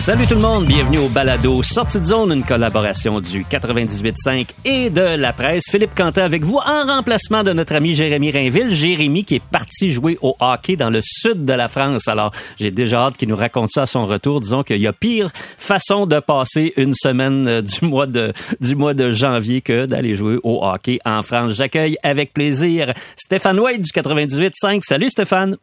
Salut tout le monde, bienvenue au Balado Sortie de zone, une collaboration du 98.5 et de la presse. Philippe Quentin avec vous en remplacement de notre ami Jérémy Rainville. Jérémy qui est parti jouer au hockey dans le sud de la France. Alors, j'ai déjà hâte qu'il nous raconte ça à son retour. Disons qu'il y a pire façon de passer une semaine euh, du mois de, du mois de janvier que d'aller jouer au hockey en France. J'accueille avec plaisir Stéphane White du 98.5. Salut Stéphane.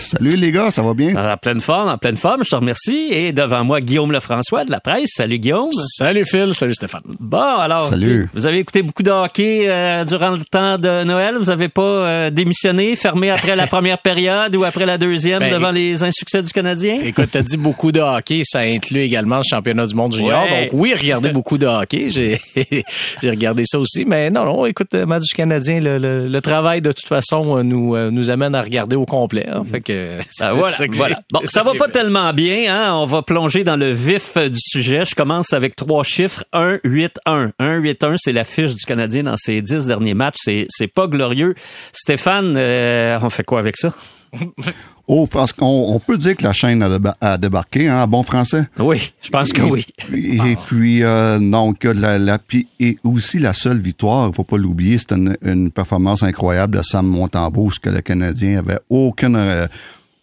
Salut les gars, ça va bien? En pleine forme, en pleine forme, je te remercie. Et devant moi, Guillaume Lefrançois de la presse. Salut Guillaume. Salut Phil, salut Stéphane. Bon, alors, Salut. vous avez écouté beaucoup de hockey euh, durant le temps de Noël. Vous avez pas euh, démissionné, fermé après la première période ou après la deuxième Ben, devant les insuccès du Canadien? Écoute, t'as dit beaucoup de hockey, ça inclut également le championnat du monde junior. Ouais. Donc oui, regardez beaucoup de hockey, j'ai j'ai regardé ça aussi, mais non, non, écoute, le match du Canadien, le, le- le travail de toute façon euh, nous nous amène à regarder au complet. hein. Fait que c'est Ah, voilà, ça que voilà. Bon, ça va que pas tellement bien, hein. On va plonger dans le vif euh, du sujet. Je commence avec trois chiffres. 1, 8, 1. 1, 8, 1, c'est la fiche du Canadien dans ses dix derniers matchs. C'est, c'est pas glorieux. Stéphane, euh, on fait quoi avec ça? Oh, parce qu'on on peut dire que la chaîne a, déba- a débarqué, hein, bon français. Oui, je pense que Et oui. Et puis, euh, donc, la, la, et aussi la seule victoire, il faut pas l'oublier, c'était une, une performance incroyable de Sam Montembeau, ce que le Canadien avait aucune, euh,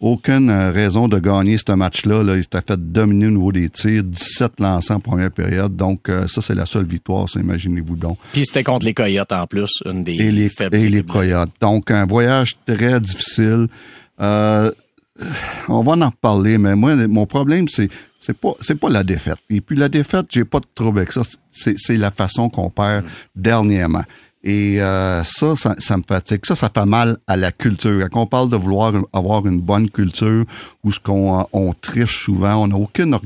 aucune euh, raison de gagner ce match-là. Là. Il s'était fait dominer au niveau des tirs, 17 lancés en première période. Donc, euh, ça, c'est la seule victoire, ça, imaginez-vous donc. Puis c'était contre les Coyotes en plus, une des et les, faibles et les. Coyotes. Donc, un voyage très difficile. Euh, on va en reparler, mais moi, mon problème, c'est c'est pas la défaite. Et puis la défaite, j'ai pas de trouble avec ça. C'est la façon qu'on perd dernièrement. Et euh, ça, ça, me fatigue. Ça, ça fait mal à la culture. Quand on parle de vouloir avoir une bonne culture, où ce qu'on on triche souvent, on n'a aucune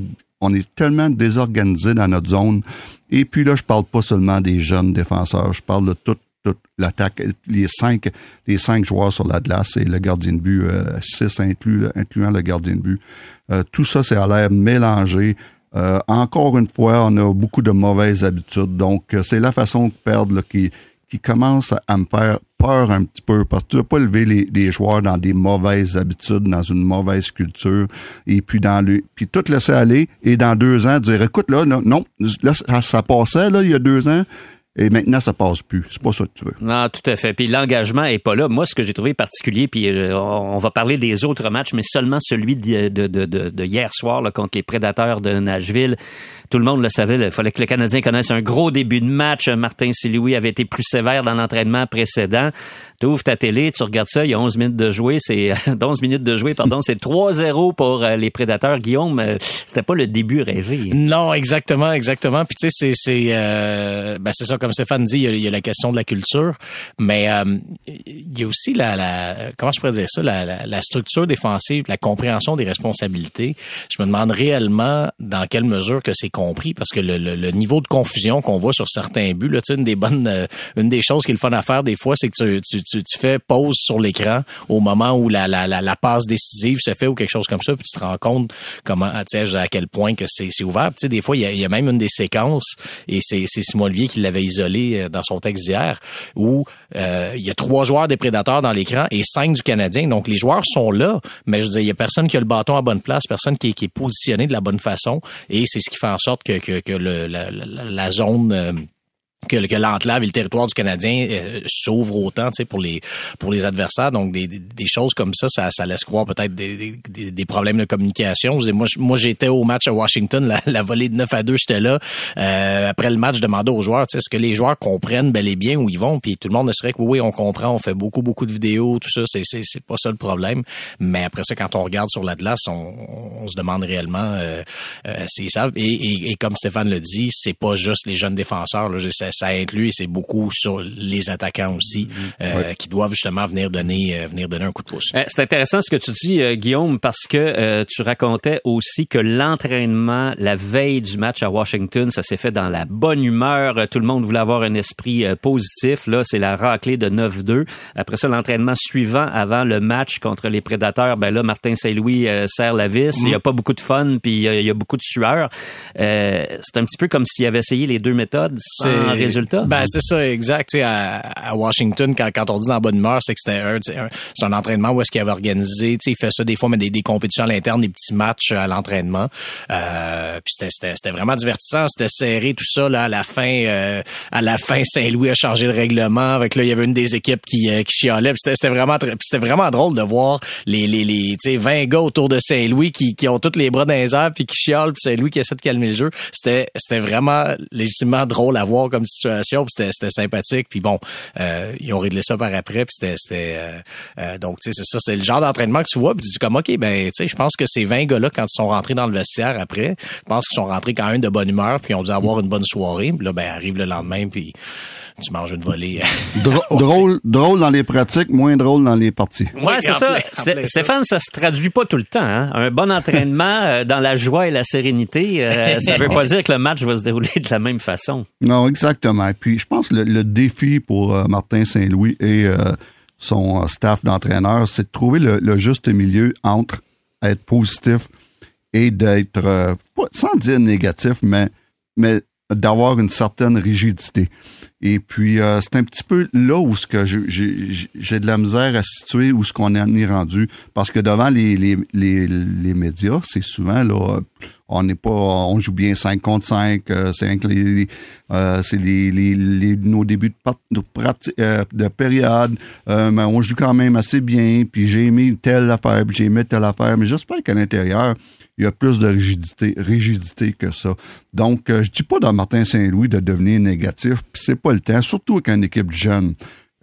on est tellement désorganisé dans notre zone. Et puis là, je parle pas seulement des jeunes défenseurs, je parle de toute toute l'attaque, les cinq, les cinq joueurs sur la glace et le gardien de but, euh, six inclus, incluant le gardien de but. Euh, tout ça, c'est à l'air mélangé. Euh, encore une fois, on a beaucoup de mauvaises habitudes. Donc, euh, c'est la façon de perdre là, qui, qui commence à me faire peur un petit peu parce que tu ne pas lever les, les joueurs dans des mauvaises habitudes, dans une mauvaise culture, et puis dans le puis tout laisser aller et dans deux ans dire écoute là non, non ça, ça passait là il y a deux ans et maintenant ça passe plus. C'est pas ça que tu veux. Non, tout à fait. Puis l'engagement est pas là. Moi, ce que j'ai trouvé particulier, puis euh, on va parler des autres matchs, mais seulement celui de, de, hier soir là, contre les Prédateurs de Nashville. Tout le monde le savait. Il fallait que le Canadien connaisse un gros début de match. Martin Saint-Louis avait été plus sévère dans l'entraînement précédent. Tu ouvres ta télé, tu regardes ça, il y a 11 minutes de jouer, c'est 11 minutes de jouer, pardon, c'est 3-0 pour euh, les Prédateurs. Guillaume, euh, c'était pas le début rêvé. Non, exactement, exactement. Puis tu sais, c'est c'est euh, ben c'est ça comme Stéphane dit, il y, a, la question de la culture, mais euh, il y a aussi la, comment je pourrais dire ça, la, la, la structure défensive, la compréhension des responsabilités. Je me demande réellement dans quelle mesure que c'est parce que le, niveau de confusion qu'on voit sur certains buts, là, une des bonnes, euh, une des choses qui est le fun à faire des fois, c'est que tu, tu, fais pause sur l'écran au moment où la, la, passe décisive se fait ou quelque chose comme ça, puis tu te rends compte comment, à quel point que c'est ouvert. Des fois, il y a, même une des séquences, et c'est Simon Olivier qui l'avait isolé euh, dans son texte d'hier, où euh, il y a trois joueurs des Prédateurs dans l'écran et cinq du Canadien. Donc, les joueurs sont là, mais je veux dire, il y a personne qui a le bâton à bonne place, personne qui est, positionné de la bonne façon, et c'est ce qui fait en sorte que, que, que la, zone... que, que l'enclave et le territoire du Canadien euh, s'ouvrent autant pour les pour les adversaires. Donc, des, des, choses comme ça, ça, ça laisse croire peut-être des, des, des problèmes de communication. Je dis, moi, moi j'étais au match à Washington, la, la volée de 9 à 2, j'étais là. Euh, après le match, je demandais aux joueurs, est-ce que les joueurs comprennent bel et bien où ils vont? Puis tout le monde ne serait que oui, on comprend, on fait beaucoup, beaucoup de vidéos, tout ça, c'est, c'est, c'est pas ça le problème. Mais après ça, quand on regarde sur la glace, on, on se demande réellement euh, euh, s'ils savent. Et, et, et comme Stéphane le dit, c'est pas juste les jeunes défenseurs. Là. Ça, ça inclut et c'est beaucoup sur les attaquants aussi euh, qui doivent justement venir donner euh, venir donner un coup de pouce. Euh, c'est intéressant ce que tu dis, euh, Guillaume, parce que euh, tu racontais aussi que l'entraînement la veille du match à Washington, ça s'est fait dans la bonne humeur. Tout le monde voulait avoir un esprit euh, positif. Là, c'est la raclée de 9-2. Après ça, l'entraînement suivant avant le match contre les Prédateurs, ben là, Martin Saint-Louis euh, serre la vis. Il y a pas beaucoup de fun, puis il y a- il y, a beaucoup de sueur. Euh, c'est un petit peu comme s'il avait essayé les deux méthodes sans Ben, c'est ça, exact. Tu sais, à, à Washington, quand, quand on dit dans bonne humeur, c'est que c'était un, un- c'est un entraînement où est-ce qu'il avait organisé, tu sais, il fait ça des fois, mais des, des compétitions à l'interne, des petits matchs à l'entraînement. Euh, puis c'était, c'était, c'était vraiment divertissant, c'était serré, tout ça, là, à la fin, euh, à la fin, Saint-Louis a changé le règlement. Avec là, il y avait une des équipes qui, euh, qui chialait. Puis c'était, c'était vraiment, c'était vraiment drôle de voir les, les, les, tu sais, 20 gars autour de Saint-Louis qui, qui ont tous les bras dans les airs puis qui chialent, puis Saint-Louis qui essaie de calmer le jeu. C'était, c'était vraiment légitimement drôle à voir comme situation, puis c'était, sympathique. Puis bon, euh, ils ont réglé ça par après, puis c'était, c'était euh, euh, donc tu sais, c'est ça, c'est le genre d'entraînement que tu vois, puis tu dis comme ok, ben tu sais, je pense que ces 20 gars-là quand ils sont rentrés dans le vestiaire après, je pense qu'ils sont rentrés quand même de bonne humeur, puis ils ont dû avoir une bonne soirée. Puis là, ben arrive le lendemain, puis tu manges une volée. Dro- drôle, drôle dans les pratiques, moins drôle dans les parties. Ouais, c'est ça. plein-. Stéphane, ça se traduit pas tout le temps. hein. Un bon entraînement euh, dans la joie et la sérénité, euh, ça veut pas dire que le match va se dérouler de la même façon. Non, exactement. Puis je pense que le, le défi pour euh, Martin Saint-Louis et euh, son staff d'entraîneurs, c'est de trouver le, le juste milieu entre être positif et d'être, euh, sans dire négatif, mais, mais d'avoir une certaine rigidité. Et puis, euh, c'est un petit peu là où ce que j'ai de la misère à situer où ce qu'on est rendu. Parce que devant les, les, les, les médias, c'est souvent, là, on n'est pas, on joue bien 5 contre 5, euh, c'est euh, les, les, nos débuts de, de, période, mais on joue quand même assez bien, puis j'ai aimé telle affaire, puis j'ai aimé telle affaire, mais j'espère qu'à l'intérieur, il y a plus de rigidité, que ça. Donc, euh, je dis pas dans Martin Saint-Louis de devenir négatif, puis c'est pas le temps, surtout avec une équipe jeune.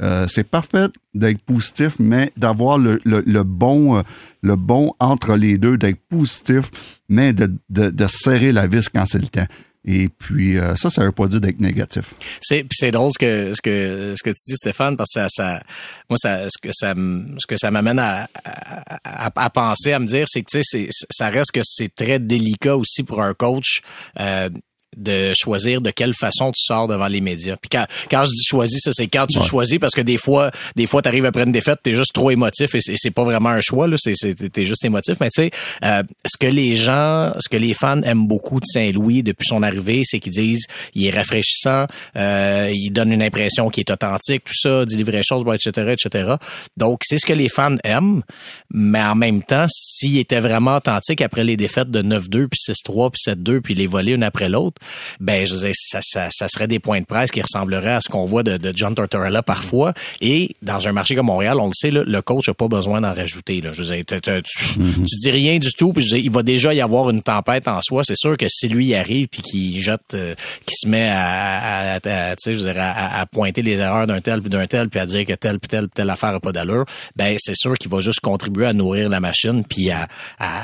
Euh, c'est parfait d'être positif, mais d'avoir le, bon euh, le bon entre les deux, d'être positif, mais de, de serrer la vis quand c'est le temps. Et puis euh, ça, ça veut pas dire d'être négatif. C'est c'est drôle ce que ce que ce que tu dis Stéphane parce que ça, ça moi ça ce que ça ce que ça m'amène à, à, à- penser à me dire c'est que tu sais ça reste que c'est très délicat aussi pour un coach euh, de choisir de quelle façon tu sors devant les médias. Puis quand, quand je dis choisi, ça c'est quand tu choisis parce que des fois, des fois t'arrives après une défaite, t'es juste trop émotif et c'est c'est pas vraiment un choix là, c'est c'est t'es juste émotif. Mais tu sais, euh, ce que les gens, ce que les fans aiment beaucoup de Saint-Louis depuis son arrivée, c'est qu'ils disent il est rafraîchissant, euh, il donne une impression qui est authentique, tout ça, dit les vraies choses, etc., etc. Donc c'est ce que les fans aiment, mais en même temps, s'il était vraiment authentique après les défaites de 9-2 puis 6-3 puis 7-2 puis les voler une après l'autre, ben je veux dire, ça, ça, ça serait des points de presse qui ressembleraient à ce qu'on voit de, de John Tortorella parfois. Et dans un marché comme Montréal, on le sait, là, le coach n'a pas besoin d'en rajouter. Là. Je veux dire, t'as- t'as- tu, tu dis rien du tout, puis je veux dire, il va déjà y avoir une tempête en soi. C'est sûr que si lui y arrive puis qu'il jette, euh, qu'il se met à, à, à- tu je veux dire, à, pointer les erreurs d'un tel puis d'un tel, puis à dire que telle puis telle puis telle affaire a pas d'allure, ben c'est sûr qu'il va juste contribuer à nourrir la machine puis à, à,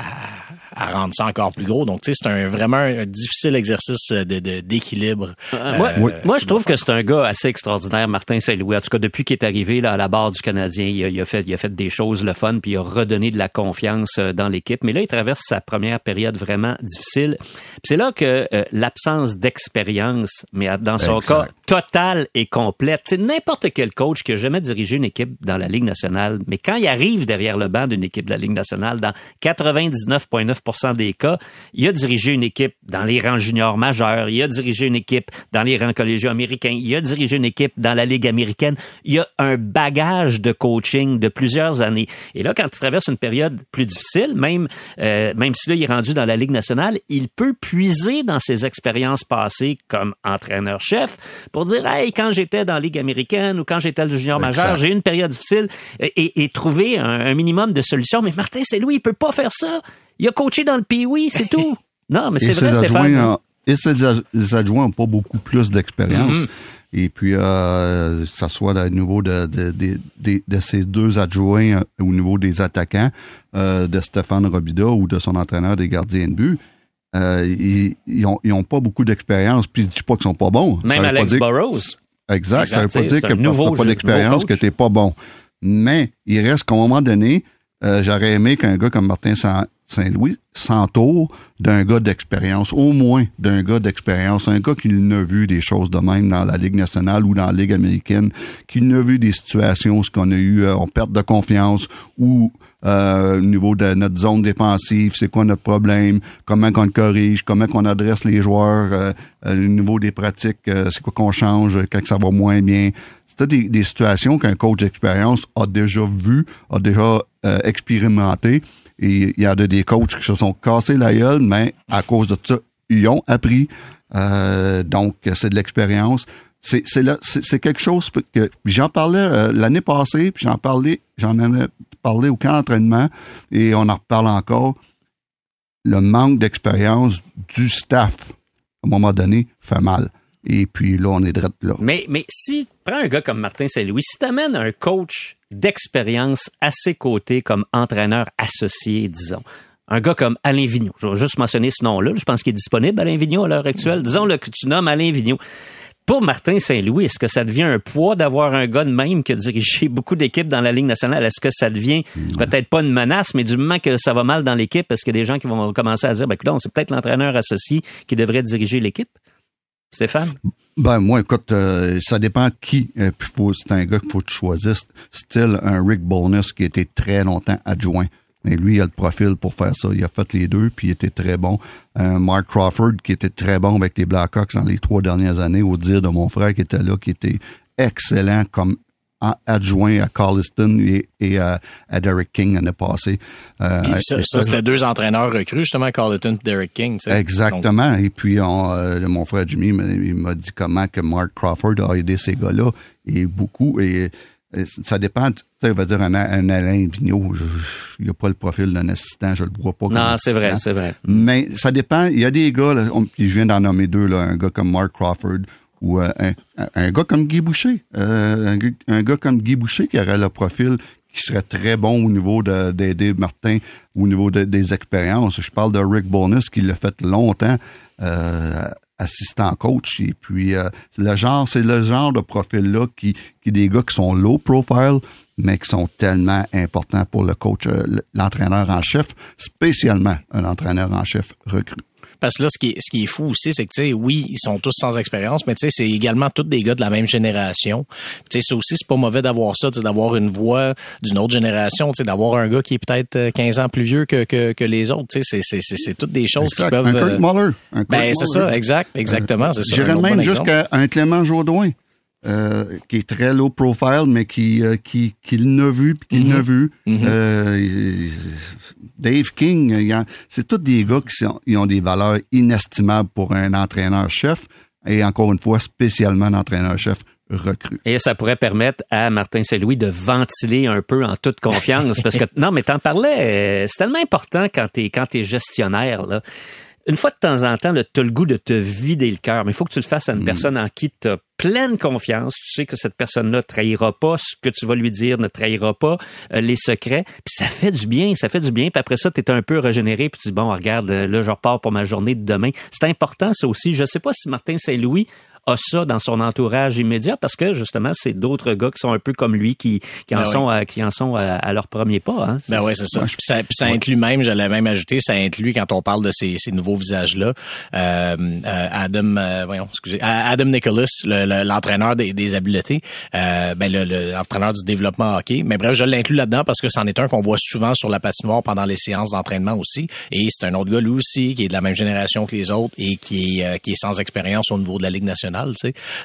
à rendre ça encore plus gros. Donc tu sais, c'est un vraiment un difficile exercice de- de- d'équilibre. Euh, moi, Euh, moi, je trouve que c'est un gars assez extraordinaire, Martin Saint-Louis. En tout cas, depuis qu'il est arrivé là, à la barre du Canadien, il a, il a fait, il a fait des choses le fun, puis il a redonné de la confiance euh, dans l'équipe. Mais là, il traverse sa première période vraiment difficile. C'est là que euh, l'absence d'expérience, mais dans son Exact. cas totale et complète. C'est n'importe quel coach qui a jamais dirigé une équipe dans la Ligue nationale, mais quand il arrive derrière le banc d'une équipe de la Ligue nationale, dans 99,9% des cas, il a dirigé une équipe dans les rangs juniors majeurs, il a dirigé une équipe dans les rangs collégiaux américains, il a dirigé une équipe dans la Ligue américaine. Il a un bagage de coaching de plusieurs années. Et là, quand il traverse une période plus difficile, même, euh, même si là, il est rendu dans la Ligue nationale, il peut puiser dans ses expériences passées comme entraîneur-chef pour dire, hey, quand j'étais dans la Ligue américaine ou quand j'étais le junior Exact. majeur, j'ai eu une période difficile et, trouver un, un minimum de solutions. Mais Martin Saint-Louis, il peut pas faire ça. Il a coaché dans le Pee-Wee, c'est tout. Non, mais c'est vrai, ses Stéphane. euh, et ses ses adjoints n'ont pas beaucoup plus d'expérience. Et puis, euh, que ça soit au niveau de, de, de, de, ces deux adjoints euh, au niveau des attaquants, euh, de Stéphane Robida ou de son entraîneur des gardiens de but, euh, ils, ils, ont, ils ont pas beaucoup d'expérience, puis je dis pas qu'ils sont pas bons. Même pas Alex dire- Burrows. Exact, ça veut Exact, pas dire que tu n'as pas d'expérience, que n'es pas bon. Mais il reste qu'à un moment donné, euh, j'aurais aimé qu'un gars comme Martin Saint- Saint-Louis s'entoure d'un gars d'expérience, au moins d'un gars d'expérience, un gars qui n'a vu des choses de même dans la Ligue nationale ou dans la Ligue américaine, qui n'a vu des situations où ce qu'on a eu, euh, on perd de confiance ou euh, au niveau de notre zone défensive, c'est quoi notre problème, comment qu'on le corrige, comment qu'on adresse les joueurs, euh, euh, au niveau des pratiques, c'est quoi qu'on change quand ça va moins bien? C'était des, situations qu'un coach d'expérience a déjà vu, a déjà expérimenté. Et il y a de- des coachs qui se sont cassés la gueule, mais à cause de ça, ils ont appris. Donc, c'est de l'expérience. C'est c'est c'est- c'est quelque chose que j'en parlais l'année passée, puis j'en parlais, j'en ai parlé au camp d'entraînement, et on en reparle encore. Le manque d'expérience du staff, à un moment donné, fait mal. Et puis là, on est direct là. Mais, mais si, prends un gars comme Martin Saint-Louis, si t'amènes un coach d'expérience à ses côtés comme entraîneur associé, disons, un gars comme Alain Vigneault, je vais juste mentionner ce nom-là, je pense qu'il est disponible, Alain Vigneault, à l'heure actuelle. Disons le que tu nommes Alain Vigneault. Pour Martin Saint-Louis, est-ce que ça devient un poids d'avoir un gars de même qui a dirigé beaucoup d'équipes dans la Ligue nationale? Est-ce que ça devient peut-être pas une menace, mais du moment que ça va mal dans l'équipe, est-ce qu'il y a des gens qui vont commencer à dire, ben, écoute, c'est peut-être l'entraîneur associé qui devrait diriger l'équipe? Stéphane? Ben moi, écoute, euh, ça dépend qui. Euh, c'est un gars qu'il faut que tu choisisses. Style un Rick Bonus qui était très longtemps adjoint. Mais lui, il a le profil pour faire ça. Il a fait les deux, puis il était très bon. Un Mark Crawford qui était très bon avec les Blackhawks dans les trois dernières années, au dire de mon frère qui était là, qui était excellent comme adjoint à Carliston et, et à, à Derek King l'année passée. Euh, Puis ça, c'était deux entraîneurs recrues, justement, Carleton et Derek King. tu sais. Exactement. Et puis, on, euh, mon frère Jimmy m'a- il m'a dit comment que Mark Crawford a aidé ces gars-là. Et beaucoup. Et ça dépend. Tu sais, on va dire un, un Alain Vigneault. Il n'a pas le profil d'un assistant. Je le vois pas comme Non, c'est vrai, c'est vrai. Mais ça dépend. Il y a des gars, là, on- je viens d'en nommer deux, là, un gars comme Mark Crawford ou euh, un, gars comme Guy Boucher. Euh, un, gars- un gars comme Guy Boucher qui aurait le profil qui serait très bon au niveau de- d'aider Martin, au niveau de- des expériences. Je parle de Rick Bonus qui l'a fait longtemps. Euh, assistant coach et puis euh, c'est le genre c'est le genre de profil là qui qui des gars qui sont low profile mais qui sont tellement importants pour le coach euh, l'entraîneur en chef spécialement un entraîneur en chef recru Parce que là, ce qui est, ce qui est fou aussi, c'est que, tu sais, oui, ils sont tous sans expérience, mais tu sais, c'est également tous des gars de la même génération. Tu sais, ça aussi, c'est pas mauvais d'avoir ça, tu sais, d'avoir une voix d'une autre génération, tu sais, d'avoir un gars qui est peut-être euh, 15 ans plus vieux que, que, que les autres, tu sais, c'est, c'est, c'est, c'est toutes des choses Exact. qui peuvent... un Kurt euh, Muller un Kurt ben, c'est ça, exact, exactement, un J'irais même bon jusqu'à un Clément Jaudoin, euh, qui est très low profile, mais qui euh, qui qui l'a vu puis qui l'a vu. Euh, il- Dave King, c'est tous des gars qui sont, ils ont des valeurs inestimables pour un entraîneur-chef et encore une fois spécialement un entraîneur-chef recru. Et ça pourrait permettre à Martin Saint-Louis de ventiler un peu en toute confiance. parce que, non, mais t'en parlais, euh, c'est tellement important quand t'es, quand t'es gestionnaire, là. Une fois de temps en temps, tu as le goût de te vider le cœur, mais il faut que tu le fasses à une personne en qui tu as pleine confiance. Tu sais que cette personne-là ne trahira pas, ce que tu vas lui dire ne trahira pas euh, les secrets. Puis ça fait du bien, ça fait du bien. Puis après ça, tu es un peu régénéré, puis tu dis, bon, regarde, euh, là, je repars pour ma journée de demain. C'est important, ça aussi. Je sais pas si Martin Saint-Louis a ça dans son entourage immédiat parce que justement c'est d'autres gars qui sont un peu comme lui qui, qui en Ben oui. sont à, qui en sont à, à leur premier pas hein. Ben ouais, c'est ça. Puis ça, puis ça inclut même, je l'ai même ajouté, ça inclut quand on parle de ces, ces nouveaux visages-là, euh, euh, Adam, euh, voyons, excusez, A- Adam Nicholas, le- le- l'entraîneur des, des habiletés, euh, ben le- le- l'entraîneur du développement hockey. Mais bref, je l'inclus là-dedans parce que c'en est un qu'on voit souvent sur la patinoire pendant les séances d'entraînement aussi. Et c'est un autre gars lui aussi qui est de la même génération que les autres et qui est, euh, qui est sans expérience au niveau de la Ligue nationale,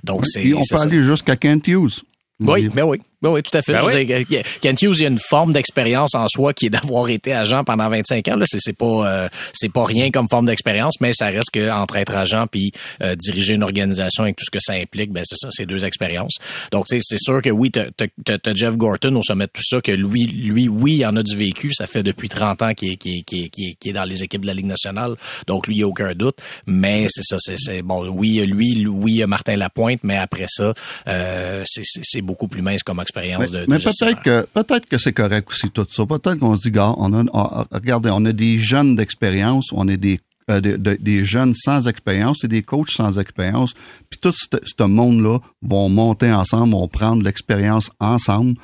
Donc c'est on peut ça. aller jusqu'à Kent Hughes. Oui, ben oui. Ben oui, tout à fait. Ben oui. dire, Kent Hughes, il y a une forme d'expérience en soi qui est d'avoir été agent pendant 25 ans. Là, c'est, c'est pas, euh, c'est pas rien comme forme d'expérience, mais ça reste que entre être agent puis euh, diriger une organisation avec tout ce que ça implique, ben c'est ça, c'est deux expériences. Donc, c'est sûr que oui, t'as, t'as Jeff Gorton au sommet de tout ça, que lui, lui, oui, il en a du vécu. Ça fait depuis 30 ans qu'il est, qu'il est, qu'il est, est- dans les équipes de la Ligue nationale. Donc, lui, il n'y a aucun doute. Mais c'est ça, c'est, bon. Oui, lui, oui, Martin Lapointe, mais après ça, euh, c'est, c'est, c'est beaucoup plus mince comme expérience Mais, de, de peut-être que peut-être que c'est correct aussi tout ça. Peut-être qu'on se dit, gars, on a, on- regardez, on a des jeunes d'expérience, on a des euh, de- de- des jeunes sans expérience et des coachs sans expérience. Puis tout ce, monde-là vont monter ensemble, vont prendre l'expérience ensemble.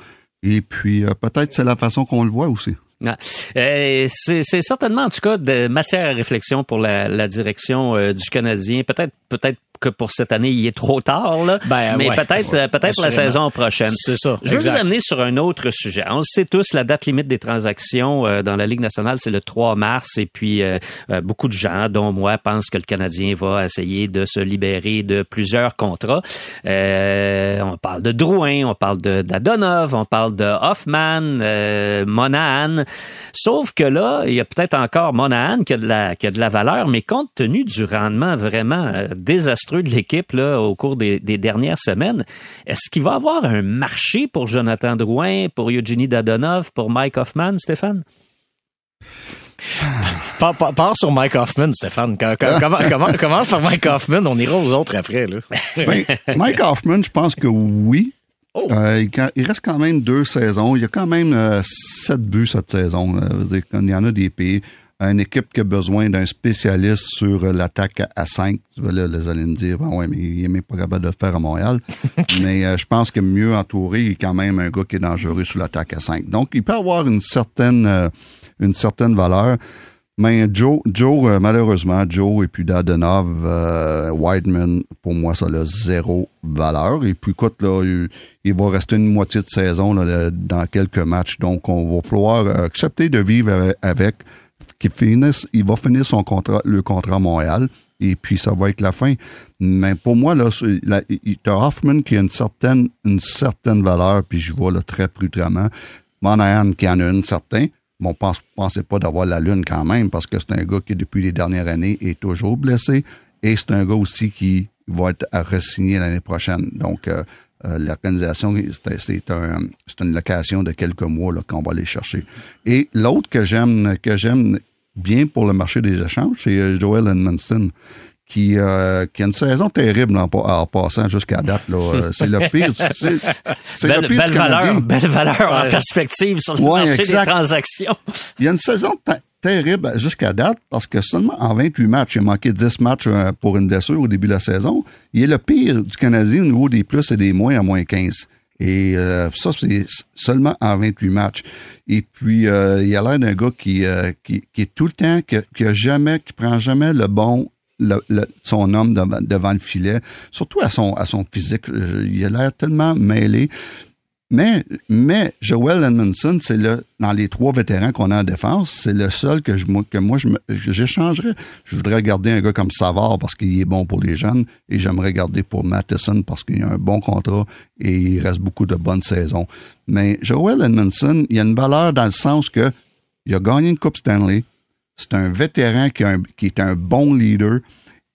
Et puis euh, peut-être c'est la façon qu'on le voit aussi. Ah. Euh, c'est c'est certainement en tout cas de matière à réflexion pour la, la direction euh, du Canadien. Peut-être peut-être que pour cette année il est trop tard là, Ben, mais ouais. peut-être euh, peut-être la saison prochaine. C'est ça, Je veux exact. vous amener sur un autre sujet. On le sait tous, la date limite des transactions euh, dans la Ligue nationale c'est le 3 mars et puis euh, euh, beaucoup de gens, dont moi, pensent que le Canadien va essayer de se libérer de plusieurs contrats. Euh, on parle de Drouin, on parle de d'Adonov, on parle de Hoffman, euh, Monahan. Sauf que là, il y a peut-être encore Monahan qui a de la qui a de la valeur, mais compte tenu du rendement vraiment euh, désastreux de l'équipe là au cours des, des dernières semaines, est-ce qu'il va y avoir un marché pour Jonathan Drouin, pour Eugenie Dadonov, pour Mike Hoffman, Stéphane? Pars, pars- sur Mike Hoffman, Stéphane. Com- com- comment- comment- commence par Mike Hoffman, on ira aux autres après. Là. Ben, Mike Hoffman, je pense que oui. Oh. Euh, il, reste quand même deux saisons. Il y a quand même euh, sept buts cette saison. Euh, Il y en a des pays. Une équipe qui a besoin d'un spécialiste sur euh, l'attaque à 5. Là, les allez me dire, ben ouais, mais il n'est même pas capable de le faire à Montréal. mais euh, je pense que mieux entouré, il est quand même un gars qui est dangereux sur l'attaque à 5. Donc, il peut avoir une certaine, euh, une certaine valeur. Mais Joe, Joe euh, malheureusement, Joe et puis Dadonov, euh, Wideman, pour moi, ça a zéro valeur. Et puis, écoute, là, il, il va rester une moitié de saison là, dans quelques matchs. Donc, on va falloir accepter de vivre avec. Qu'il finisse, il va finir son contrat, le contrat Montréal. Et puis, ça va être la fin. Mais pour moi, là, il- t'as Hoffman qui a une certaine, une certaine valeur, puis je vois là très prudemment. Monahan qui en a une certaine. Bon, pense, pensez pas d'avoir la lune quand même, parce que c'est un gars qui, depuis les dernières années, est toujours blessé. Et c'est un gars aussi qui va être à re-signer l'année prochaine. Donc, euh, euh, l'organisation, c'est un, une location de quelques mois là, qu'on va aller chercher. Et l'autre que j'aime, que j'aime bien pour le marché des échanges, c'est euh, Joel Edmondson. Qui, euh, qui a une saison terrible en, pa- en passant jusqu'à date. là. Euh, C'est le pire. C'est c'est Belle, le pire belle valeur, belle valeur en perspective sur le Ouais, marché exact. des transactions. Il y a une saison terrible jusqu'à date parce que seulement en 28 matchs, il a manqué 10 matchs euh, pour une blessure au début de la saison. Il est le pire du Canadien au niveau des plus et des moins à moins 15. Et euh, ça, c'est seulement en 28 matchs. Et puis, euh, il a l'air d'un gars qui, qui, est tout le temps, qui, qui jamais, qui prend jamais le bon, son homme devant, le filet, surtout à son, à son physique. Il a l'air tellement mêlé. Mais, mais Joel Edmondson, c'est le dans les trois vétérans qu'on a en défense, c'est le seul que je que moi je j'échangerais. Je voudrais garder un gars comme Savard parce qu'il est bon pour les jeunes et j'aimerais garder pour Matheson parce qu'il a un bon contrat et il reste beaucoup de bonnes saisons. Mais Joel Edmondson, il a une valeur dans le sens que il a gagné une Coupe Stanley. C'est un vétéran qui est un bon leader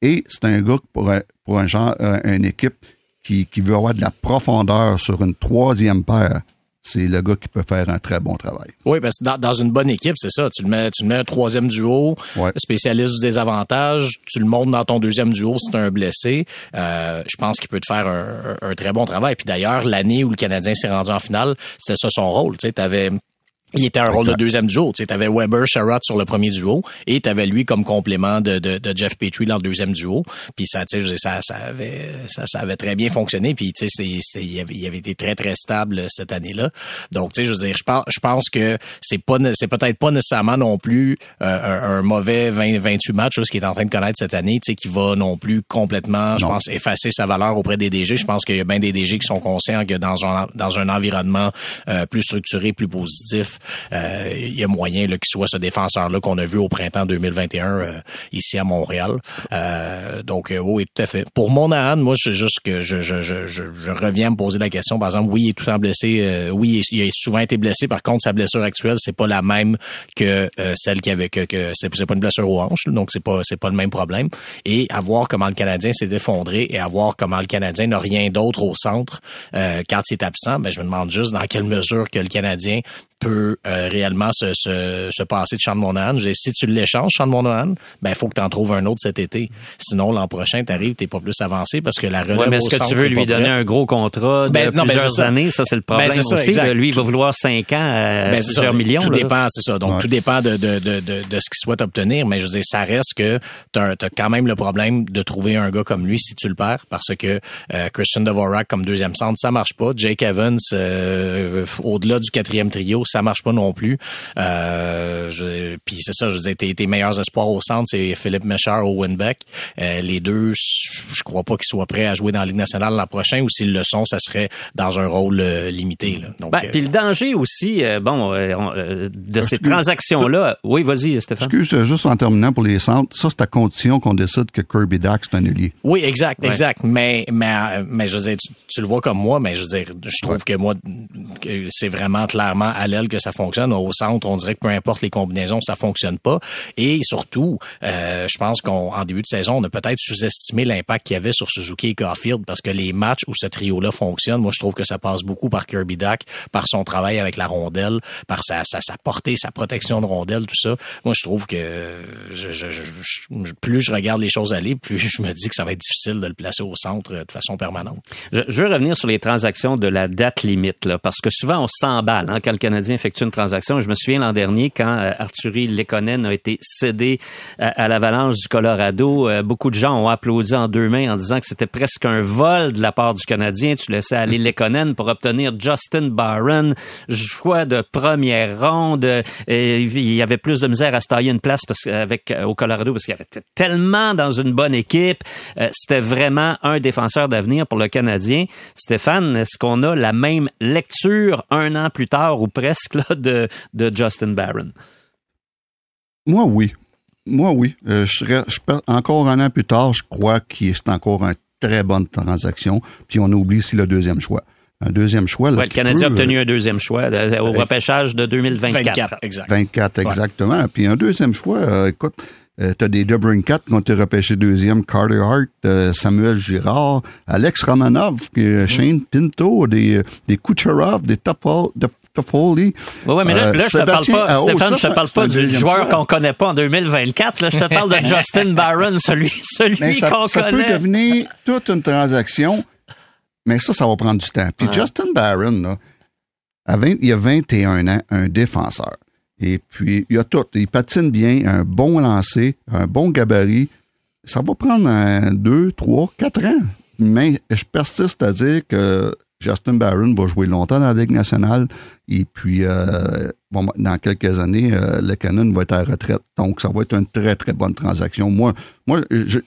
et c'est un gars pour un, pour un genre, euh, une équipe qui, qui veut avoir de la profondeur sur une troisième paire. C'est le gars qui peut faire un très bon travail. Oui, parce que dans, dans une bonne équipe, c'est ça. Tu le mets, tu le mets un troisième duo, Ouais. spécialiste du désavantage. Tu le montes dans ton deuxième duo si t'es un blessé. Euh, je pense qu'il peut te faire un, un- un très bon travail. Puis d'ailleurs, l'année où le Canadien s'est rendu en finale, c'était ça son rôle. Tu sais, t'avais il était un rôle de deuxième duo. Tu avais Weber, Sherrod sur le premier duo et tu avais lui comme complément de, de, de Jeff Petrie dans le deuxième duo. Puis ça, tu sais, ça, ça avait, ça, ça avait très bien fonctionné. Puis tu sais, il avait, il avait été très très stable euh, cette année-là. Donc tu sais, je veux dire, je pense, je pense que c'est pas, c'est peut-être pas nécessairement non plus euh, un, un mauvais 20, 28 matchs, ce qu'il est en train de connaître cette année, tu sais, qui va non plus complètement, je pense, effacer sa valeur auprès des DG. Je pense qu'il y a bien des DG qui sont conscients que dans un, dans un environnement euh, plus structuré, plus positif, il y a moyen qu'il soit ce défenseur-là qu'on a vu au printemps 2021 euh, ici à Montréal. Euh, donc, euh, oui, tout à fait. Pour Monahan, moi, c'est juste que je, je, je, je, reviens me poser la question. Par exemple, oui, il est tout le temps blessé. euh, oui, il, a souvent été blessé. Par contre, sa blessure actuelle, c'est pas la même que euh, celle qu'il avait que, que c'est pas une blessure aux hanches, donc c'est pas c'est pas le même problème. Et à voir comment le Canadien s'est effondré et à voir comment le Canadien n'a rien d'autre au centre euh, quand il est absent, ben je me demande juste dans quelle mesure que le Canadien peut euh, réellement se, se, se passer de Sean Monahan. Dis, si tu l'échanges, Sean Monahan, ben il faut que tu en trouves un autre cet été. Sinon, l'an prochain, tu arrives, tu pas plus avancé parce que la relève Ouais, mais est-ce au que centre tu veux lui donner un gros contrat de Ben, non, ben, plusieurs c'est ça. années? Ça, c'est le problème Ben, c'est ça, aussi. là. Lui, il va vouloir cinq ans à Ben, c'est plusieurs ça. millions. Tout là. dépend, c'est ça. Donc, Ouais. tout dépend de, de, de, de, de ce qu'il souhaite obtenir. Mais je veux dire, ça reste que tu as, quand même le problème de trouver un gars comme lui si tu le perds parce que euh, Christian Dvorak comme deuxième centre, ça marche pas. Jake Evans, euh, au-delà du quatrième trio, ça marche pas non plus. Euh, je- Puis c'est ça, je veux dire, tes, tes meilleurs espoirs au centre, c'est Philippe Méchard, Owen Beck. Euh, les deux, je crois pas qu'ils soient prêts à jouer dans la Ligue nationale l'an prochain ou s'ils le sont, ça serait dans un rôle euh, limité. Là. Donc, Ben, euh, puis le danger aussi, euh, bon, on- de ces transactions-là. Oui, vas-y, Stéphane. Excuse, juste en terminant pour les centres, ça, c'est à condition qu'on décide que Kirby Dax est un ailier. Oui, exact, Ouais. exact. Mais, mais, mais je veux dire, tu, tu le vois comme moi, mais je veux dire, je trouve que moi, c'est vraiment clairement à l'aile que ça fonctionne. Au centre, on dirait que peu importe les combinaisons, ça fonctionne pas. Et surtout, euh, je pense qu'en début de saison, on a peut-être sous-estimé l'impact qu'il y avait sur Suzuki et Caulfield parce que les matchs où ce trio-là fonctionne, moi, je trouve que ça passe beaucoup par Kirby Dack, par son travail avec la rondelle, par sa, sa, sa portée, sa protection de rondelle, tout ça. Moi, je trouve que plus je regarde les choses aller, plus je me dis que ça va être difficile de le placer au centre euh, de façon permanente. Je, veux revenir sur les transactions de la date limite, là, parce que souvent on s'emballe hein, quand le Canadien effectue une transaction. Je me souviens l'an dernier quand euh, Arthurie Lekonen a été cédé à, à l'Avalanche du Colorado. euh, beaucoup de gens ont applaudi en deux mains en disant que c'était presque un vol de la part du Canadien. Tu laissais aller Lekonen pour obtenir Justin Barron, choix de première ronde. Euh, il y avait plus de misère à se tailler une place parce euh, au Colorado parce qu'il y avait tellement dans une bonne équipe. Euh, c'était vraiment un défenseur d'avenir pour le Canadien. Stéphane, est-ce qu'on a la même lecture un an plus tard ou presque là, de, de Justin Barron? Moi, oui. Moi, oui. Euh, je serais, je encore un an plus tard, je crois que c'est encore une très bonne transaction. Puis on oublie ici le deuxième choix. Un deuxième choix. là, Ouais, le Canadien a obtenu un deuxième choix euh, au euh, repêchage de 2024. 24, exact. 24 exactement. Puis un deuxième choix, euh, écoute, euh, t'as des Debrincat qui ont été repêchés deuxième, Carter Hart, euh, Samuel Girard, Alex Romanov, euh, Shane Pinto, des, euh, des Kucherov, des Toffol- de- Toffoli. Ouais, ouais, mais là, Euh, là je te parle pas, Ao, Stéphane, ça, je te parle pas du joueur qu'on connaît pas en 2024. Là, je te parle de Justin Barron, celui, celui qu'on ça peut connaît. devenir toute une transaction, mais ça, ça va prendre du temps. Puis. Justin Barron, là, à 20 il y a 21 ans, un défenseur. Et puis, il a tout. Il patine bien, un bon lancer, un bon gabarit. Ça va prendre un, deux, trois, quatre ans. Mais je persiste à dire que Justin Barron va jouer longtemps dans la Ligue nationale. Et puis, euh, dans quelques années, euh, le Canon va être à la retraite. Donc, ça va être une très, très bonne transaction. Moi,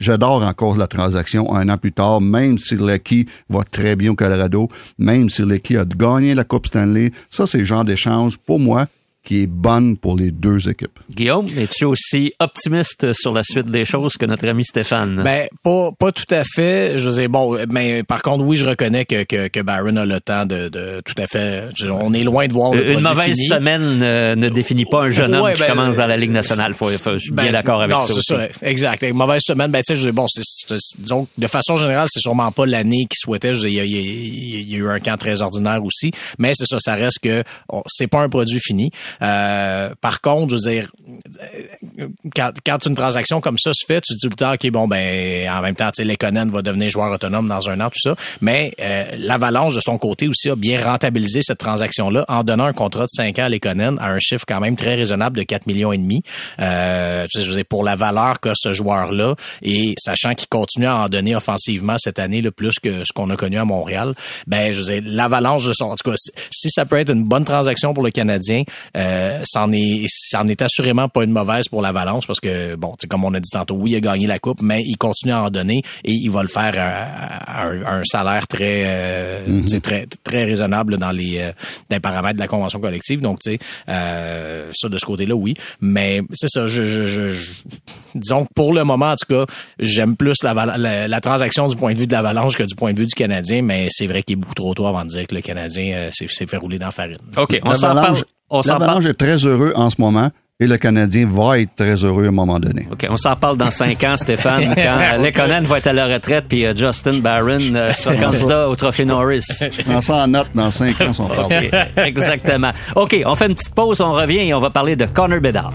j'adore encore la transaction un an plus tard, même si Lecky va très bien au Colorado, même si Lecky a gagné la Coupe Stanley. Ça, c'est le genre d'échange, pour moi, qui est bonne pour les deux équipes. Guillaume, es-tu aussi optimiste sur la suite des choses que notre ami Stéphane? Ben, pas, pas tout à fait. Je veux dire, bon, mais par contre, oui, je reconnais que, que, que Barron a le temps de, de tout à fait. je- on est loin de voir le Une mauvaise fini. semaine euh, ne définit pas un jeune homme Ouais, qui ben, commence dans la Ligue nationale. Faut, faut- je suis bien Ben, d'accord avec non, ça aussi. ça, exact. Avec mauvaise semaine, ben tu sais, je dis, bon, disons, de façon générale, c'est sûrement pas l'année qu'il souhaitait. Il y, y a- il y a eu un camp très ordinaire aussi, mais c'est ça, ça reste que on- c'est pas un produit fini. Euh, par contre, je veux dire, euh, quand, quand une transaction comme ça se fait, tu te dis tout le temps, ok, bon, ben, en même temps, tu sais, Lekonen va devenir joueur autonome dans un an, tout ça. Mais euh, l'Avalanche de son côté aussi a bien rentabilisé cette transaction-là en donnant un contrat de 5 ans à Lekonen à un chiffre quand même très raisonnable de 4 millions et demi. Euh, je veux dire, pour la valeur qu'a ce joueur-là et sachant qu'il continue à en donner offensivement cette année le plus que ce qu'on a connu à Montréal, ben je veux dire, l'Avalanche de son en tout cas si, si ça peut être une bonne transaction pour le Canadien, euh, c'en est c'en est assurément pas une mauvaise pour l'Avalanche parce que bon, tu sais, comme on a dit tantôt, oui, il a gagné la coupe, mais il continue à en donner et il va le faire à, à un, à un salaire très euh, tu sais, très très raisonnable dans les euh, dans les paramètres de la convention collective. Donc tu sais euh, ça de ce côté-là oui, mais c'est ça je, je, je, je- disons que pour le moment en tout cas, j'aime plus la, val- la, la transaction du point de vue de l'Avalanche que du point de vue du Canadien, mais c'est vrai qu'il est beaucoup trop tôt avant de dire que le Canadien euh, s'est s'est fait rouler dans la farine. OK, on s'en parle. On s'en parle. est très heureux en ce moment et le Canadien va être très heureux à un moment donné. OK, on s'en parle dans cinq ans, Stéphane, quand Lekonen va être à la retraite, puis euh, Justin Barron euh, sera candidat au Trophée Norris. Je prends ça en note dans cinq ans, on parle. OK, exactement. OK, on fait une petite pause, on revient et on va parler de Connor Bedard.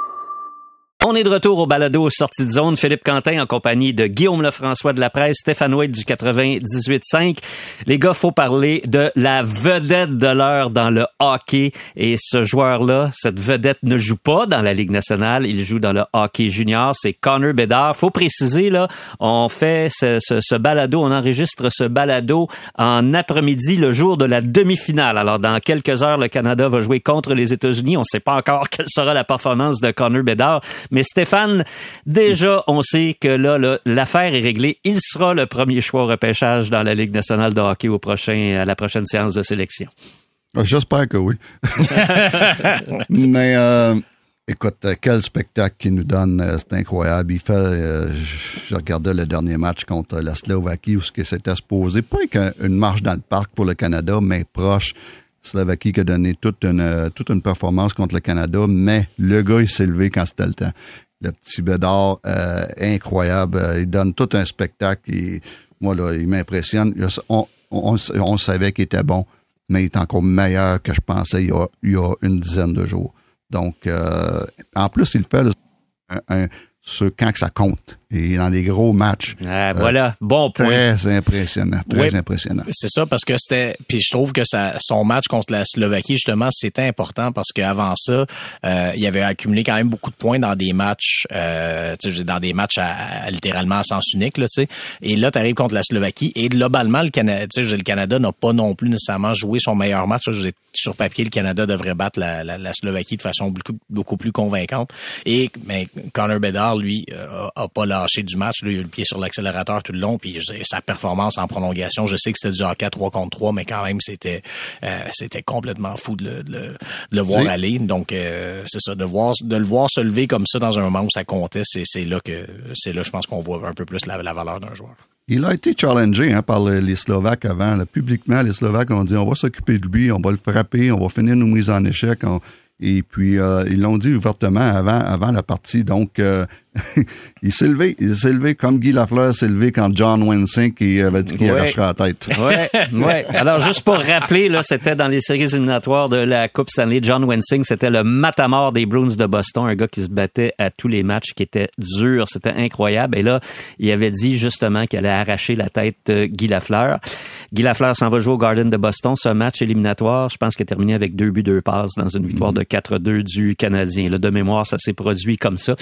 On est de retour au balado sortie de zone. Philippe Quentin en compagnie de Guillaume Lefrançois de la presse, Stéphane White du 98.5. Les gars, faut parler de la vedette de l'heure dans le hockey. Et ce joueur-là, cette vedette ne joue pas dans la Ligue nationale. Il joue dans le hockey junior. C'est Connor Bedard. Faut préciser, là, on fait ce, balado, on enregistre ce balado en après-midi, le jour de la demi-finale. Alors, dans quelques heures, le Canada va jouer contre les États-Unis. On ne sait pas encore quelle sera la performance de Connor Bedard. Mais Stéphane, déjà, on sait que là, l'affaire est réglée. Il sera le premier choix au repêchage dans la Ligue nationale de hockey au prochain, à la prochaine séance de sélection. Ah, J'espère que oui. Mais euh, écoute, quel spectacle qu'il nous donne, euh, c'est incroyable. Il fait, euh, je- regardais le dernier match contre la Slovaquie où ce que c'était supposé, pas qu'une une marche dans le parc pour le Canada, mais proche. Slovaquie qui a donné toute une, euh, toute une performance contre le Canada, mais le gars, il s'est levé quand c'était le temps. Le petit Bédard, euh, incroyable. Euh, Il donne tout un spectacle. Et, moi, là, il m'impressionne. On, savait qu'il était bon, mais il est encore meilleur que je pensais il y a, il une dizaine de jours. Donc, en plus, il fait un, un- ce, quand que ça compte. Et dans les gros matchs. Ah, voilà, bon point. Très impressionnant. Très Oui. impressionnant. C'est ça parce que c'était puis je trouve que ça, son match contre la Slovaquie justement c'était important parce qu'avant ça euh, il avait accumulé quand même beaucoup de points dans des matchs euh, dans des matchs à, à littéralement à sens unique là tu sais et là tu arrives contre la Slovaquie et globalement le Canada le Canada n'a pas non plus nécessairement joué son meilleur match sur papier le Canada devrait battre la, la, la Slovaquie de façon beaucoup, beaucoup plus convaincante et mais Connor Bedard lui euh, a, a pas lâché du match lui, il a eu le pied sur l'accélérateur tout le long puis sa performance en prolongation je sais que c'était du hockey à 3 contre 3 mais quand même c'était euh, c'était complètement fou de le, de le, de le voir Oui. aller donc euh, c'est ça de voir de le voir se lever comme ça dans un moment où ça comptait c'est c'est là que c'est là je pense qu'on voit un peu plus la, la valeur d'un joueur Il a été challengé hein, par le- les Slovaques avant. là. Publiquement, les Slovaques ont dit on va s'occuper de lui, on va le frapper, on va finir nos mises en échec. on- Et puis, euh, ils l'ont dit ouvertement avant, avant la partie. Donc, euh, il s'est levé. Il s'est levé comme Guy Lafleur s'est levé quand John Wensink il avait dit qu'il Ouais. arracherait la tête. Ouais, ouais. Alors juste pour rappeler, là, c'était dans les séries éliminatoires de la Coupe Stanley. John Wensing, c'était le matamor des Bruins de Boston, un gars qui se battait à tous les matchs, qui était dur, c'était incroyable. Et là, il avait dit justement qu'il allait arracher la tête de Guy Lafleur. Guy Lafleur s'en va jouer au Garden de Boston. Ce match éliminatoire, je pense qu'il a terminé avec deux buts, deux passes dans une victoire de 4-2 du Canadien. Là, de mémoire, ça s'est produit comme ça.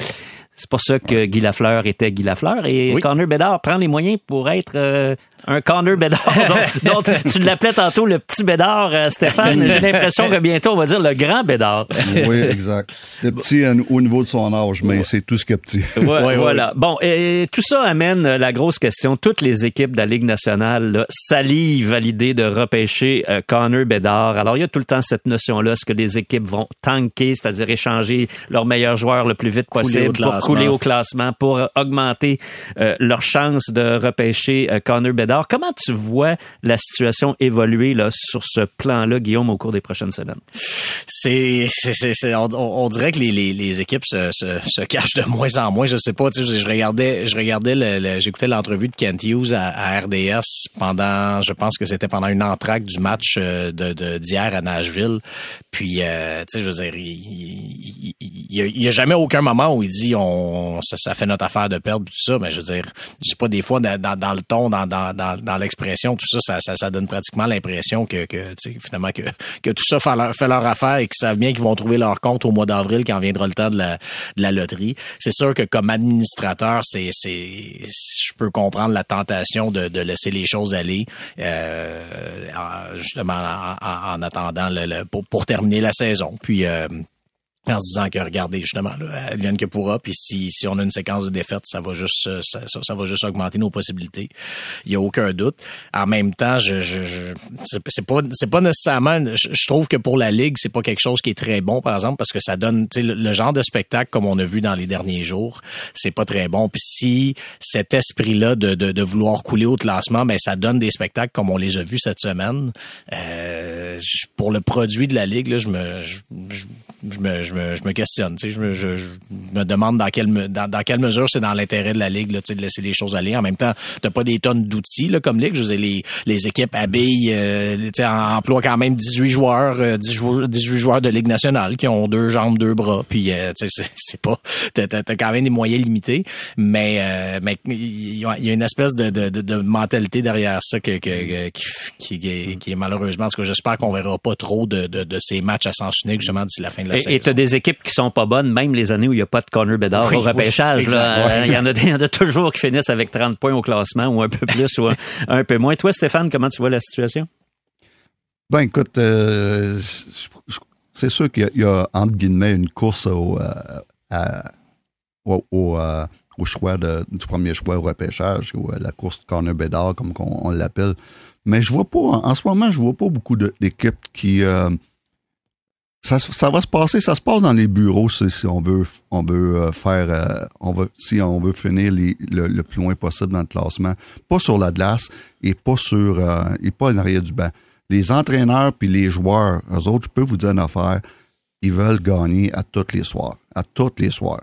C'est pour ça que Guy Lafleur était Guy Lafleur. Et Oui. Connor Bedard prend les moyens pour être euh, un Connor Bedard. dont, dont tu l'appelais tantôt le petit Bédard, euh, Stéphane. J'ai l'impression que bientôt, on va dire le grand Bédard. oui, exact. Le petit euh, au niveau de son âge, mais c'est tout ce que petit. Ouais, Ouais, voilà. Bon, et tout ça amène euh, la grosse question. Toutes les équipes de la Ligue nationale là, salivent à l'idée de repêcher euh, Connor Bedard. Alors, il y a tout le temps cette notion-là. Est-ce que les équipes vont tanker, c'est-à-dire échanger leur meilleur joueur le plus vite possible? Couler au classement, pour augmenter euh, leur chance de repêcher euh, Connor Bedard? Comment tu vois la situation évoluer là, sur ce plan-là, Guillaume, au cours des prochaines semaines? c'est, on, on- dirait que les, les, les équipes se, se, se cachent de moins en moins. Je sais pas. Tu sais, je, regardais, je regardais, le, le- j'écoutais l'entrevue de Kent Hughes à, à RDS pendant, je pense que c'était pendant une entracte du match euh, de, d'hier à Nashville. Puis, euh, tu sais, je veux dire, il, il, il, il y a, a jamais aucun moment où il dit on, ça, ça fait notre affaire de perdre tout ça. Mais je veux dire, je sais pas des fois dans, dans, dans le ton, dans, dans, dans, l'expression, tout ça, ça, ça, ça donne pratiquement l'impression que, que finalement que, que tout ça fait leur, affaire et qu'ils savent bien qu'ils vont trouver leur compte au mois d'avril quand viendra le temps de la, de la loterie. C'est sûr que comme administrateur, c'est, c'est, je peux comprendre la tentation de, de laisser les choses aller, euh, en- justement en, en- en attendant le, le- pour, pour terminer la saison. Puis euh, en se disant que regardez justement là, vient que pourra puis si, si on a une séquence de défaites ça va juste euh, ça, ça, ça va juste augmenter nos possibilités. Il y a aucun doute. En même temps je, je, je c'est pas c'est pas nécessairement je, trouve que pour la ligue c'est pas quelque chose qui est très bon par exemple parce que ça donne le, le genre de spectacle comme on a vu dans les derniers jours c'est pas très bon. Puis si cet esprit là de, de, de vouloir couler au classement ben ça donne des spectacles comme on les a vus cette semaine. Euh, pour le produit de la ligue là je me je, je- me, me, je me questionne. Tu sais, je, me, je, je me demande dans quelle, me- dans, dans quelle mesure c'est dans l'intérêt de la Ligue là, tu sais, de laisser les choses aller. En même temps, t'as pas des tonnes d'outils là, comme Ligue. Je veux dire, les, les équipes habillent, euh, tu sais, emploient quand même 18 joueurs, euh, 10 jou- 18 joueurs de Ligue nationale qui ont deux jambes, deux bras. Puis, euh, tu sais, c'est- pas... T'as, t'as- t'as quand même des moyens limités. Mais, euh, mais il y a il y a une espèce de, de, de, de mentalité derrière ça que, que, que- qui, qui, est, qui est malheureusement... En tout cas, j'espère qu'on verra pas trop de, de, de ces matchs à sens unique justement d'ici la fin de la saison. Et équipes qui sont pas bonnes, même les années où il n'y a pas de Connor Bedard Oui, au repêchage. oui, là. exact. Euh, Il y, en a, il y en a toujours qui finissent avec 30 points au classement, ou un peu plus, ou un, un peu moins. Toi, Stéphane, comment tu vois la situation? Ben écoute, euh, c'est sûr qu'il y a- il y, a, entre guillemets, une course au, euh, à- au, au, euh, au choix de- du premier choix au repêchage, ou la course de corner Bédard, comme qu'on- on, l'appelle. Mais je vois pas, en, en ce moment, je vois pas beaucoup d'équipes qui... ça, va se passer, ça se passe dans les bureaux si, on veut, on veut euh, faire, euh, on si on veut finir les- le, le plus loin possible dans le classement, pas sur la glace et pas sur, euh, et pas en du banc. Les entraîneurs puis les joueurs, eux autres, je peux vous dire une affaire, ils veulent gagner à tous les soirs, à tous les soirs.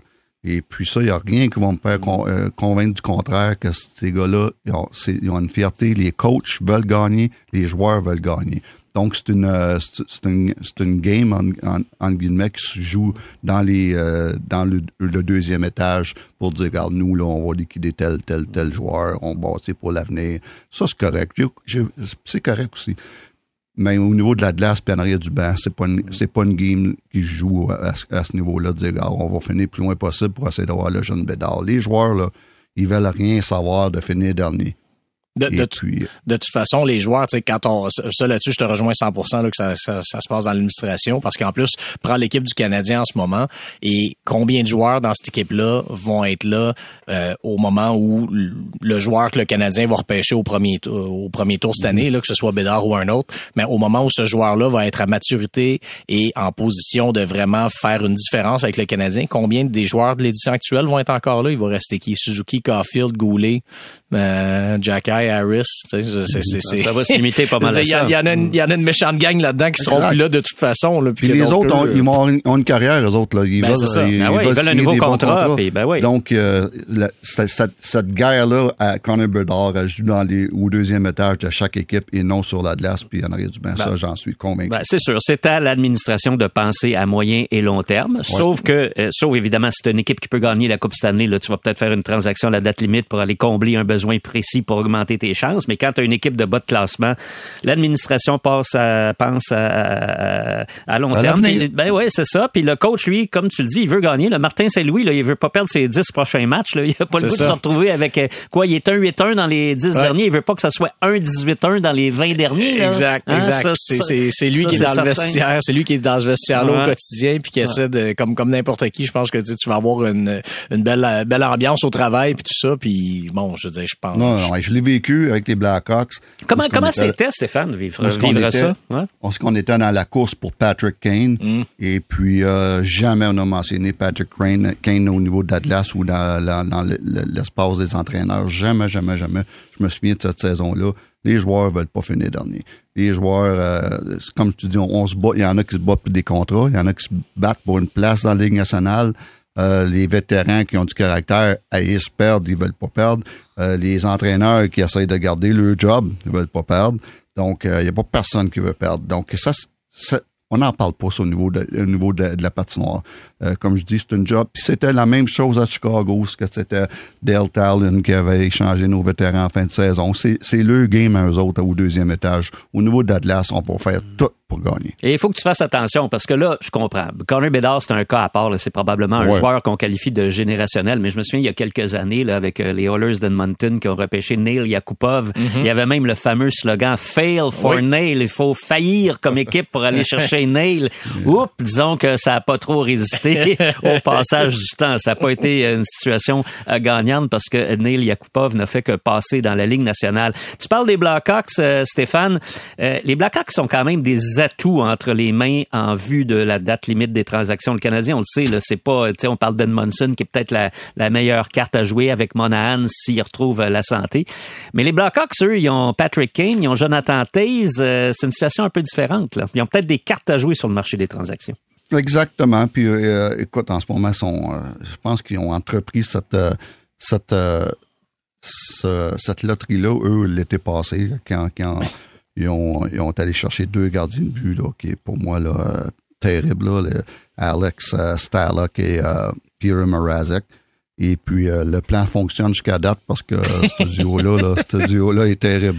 Et puis ça, il n'y a rien qui va me faire euh, convaincre du contraire que ces gars-là, ils ont, une fierté. Les coachs veulent gagner, les joueurs veulent gagner. Donc, c'est une, euh, une, une game, en, en, guillemets, qui se joue dans, les, euh, dans le, deuxième étage pour dire, regarde, nous, là, on va liquider tel, tel, tel joueur, on bâtit pour l'avenir. Ça, c'est correct. C'est correct aussi. Mais au niveau de la glace puis en arrière du banc, c'est pas une, c'est pas une game qui joue à, ce- à ce niveau-là, de dire, ah, on va finir plus loin possible pour essayer d'avoir le jeune Bédard. Les joueurs, là, ils veulent rien savoir de finir dernier. De, de, puis, de toute façon, les joueurs, tu sais, quand on, ça là-dessus, je te rejoins 100% là, que ça, ça, ça se passe dans l'administration, parce qu'en plus, prends l'équipe du Canadien en ce moment, et combien de joueurs dans cette équipe-là vont être là euh, au moment où le joueur que le Canadien va repêcher au premier tour, au premier tour cette année, là, que ce soit Bédard ou un autre, mais au moment où ce joueur-là va être à maturité et en position de vraiment faire une différence avec le Canadien, combien des joueurs de l'édition actuelle vont être encore là? Il va rester qui? Suzuki, Caulfield, Goulet, euh, Jacky, Harris, Ça va se limiter pas mal à il y, a- ça. il y en a une, il y en a une méchante gang là-dedans qui seront plus là de toute façon. Là, puis les autres, ont, eux, ils une, ont une carrière, eux autres. Là. Ils Ben, veulent, ça. Ils, Ah ouais, ils veulent un nouveau des bons contrat, puis ben oui. Donc, euh, la- cette, guerre-là à Connor Bedard, elle joue dans les, au deuxième étage de chaque équipe et non sur la glace puis en arrière du banc. ça, j'en suis convaincu. Ben, c'est sûr, c'est à l'administration de penser à moyen et long terme. Sauf que, euh, sauf évidemment, si c'est une équipe qui peut gagner la Coupe Stanley, là, tu vas peut-être faire une transaction à la date limite pour aller combler un besoin précis pour augmenter tes chances. Mais quand tu as une équipe de bas de classement, l'administration passe à, pense à, à, à long À terme. Puis, Ben ouais, c'est ça. Puis le coach, lui, comme tu le dis, il veut gagner. Le Martin Saint-Louis, là, il veut pas perdre ses 10 prochains matchs. Là. Il a pas le goût ça. de se retrouver avec euh, quoi? Il est 1-8-1 dans les 10 Ouais. derniers. Il veut pas que ça soit 1-18-1 dans les 20 derniers. là. Exact, Hein, exact. ça, c'est, ça- c'est, c'est lui ça, qui est dans le vestiaire, c'est lui qui est dans ce vestiaire-là Ouais. au quotidien, puis qui essaie de, comme comme n'importe qui, je pense que tu, sais, tu vas avoir une, une belle belle ambiance au travail puis tout ça, puis bon, je veux dire, je pense. Non, non, je l'ai vécu avec les Blackhawks. Comment, comment était- c'était, Stéphane, vivre, vivre était- ça? Ouais. On sait qu'on était dans la course pour Patrick Kane. Mm. Et puis, euh, jamais on a mentionné Patrick Kane, Kane au niveau d'Atlas ou dans, dans- dans le- le- l'espace des entraîneurs. Jamais, jamais, jamais. Je me souviens de cette saison-là. Les joueurs veulent pas finir dernier. Les joueurs, euh, comme tu dis, on, on se bat. Il y en a qui se battent pour des contrats. Il y en a qui se battent pour une place dans la Ligue nationale. Euh, les vétérans qui ont du caractère, euh, se perdent, ils veulent pas perdre. Euh, les entraîneurs qui essayent de garder leur job, ils veulent pas perdre. Donc, il n'y a pas personne qui veut perdre. Donc, ça, on n'en parle pas, au niveau de, au niveau de, la patinoire. Euh, comme je dis, c'est une job. Puis c'était la même chose à Chicago, ce que c'était Dale Talon qui avait échangé nos vétérans en fin de saison. C'est, c'est le game à eux autres au deuxième étage. Au niveau d'Atlas, on peut faire tout, pour gagner. Et il faut que tu fasses attention parce que là, je comprends. Connor Bedard, c'est un cas à part. C'est probablement un Ouais. joueur qu'on qualifie de générationnel. Mais je me souviens, il y a quelques années, là, avec euh, les Oilers d'Edmonton qui ont repêché Neil Yakupov, il y avait même le fameux slogan Fail for Oui. Nail. Il faut faillir comme équipe pour aller chercher Nail. Oups, disons que ça n'a pas trop résisté au passage du temps. Ça n'a pas été une situation euh, gagnante parce que Neil Yakupov n'a fait que passer dans la Ligue nationale. Tu parles des Blackhawks, euh, Stéphane. Les Blackhawks sont quand même des atouts entre les mains en vue de la date limite des transactions. Le Canadien, on le sait, c'est pas, on parle d'Edmondson qui est peut-être la, meilleure carte à jouer avec Monahan s'il retrouve euh, la santé. Mais les Blackhawks, eux, ils ont Patrick Kane, ils ont Jonathan Taze. Euh, c'est une situation un peu différente. Ils ont peut-être des cartes à jouer sur le marché des transactions. Exactement. Puis, euh, écoute, en ce moment, sont, je pense qu'ils ont entrepris cette, cette, ce- cette loterie-là, eux, l'été passé, quand, quand ils, ont, ils ont allé chercher deux gardiens de but, là, qui est pour moi là, euh, terrible, là, le Alex euh, Stalock et euh, Peter Mrazek. Et puis, euh, le plan fonctionne jusqu'à date parce que ce duo-là, là, ce duo-là est terrible.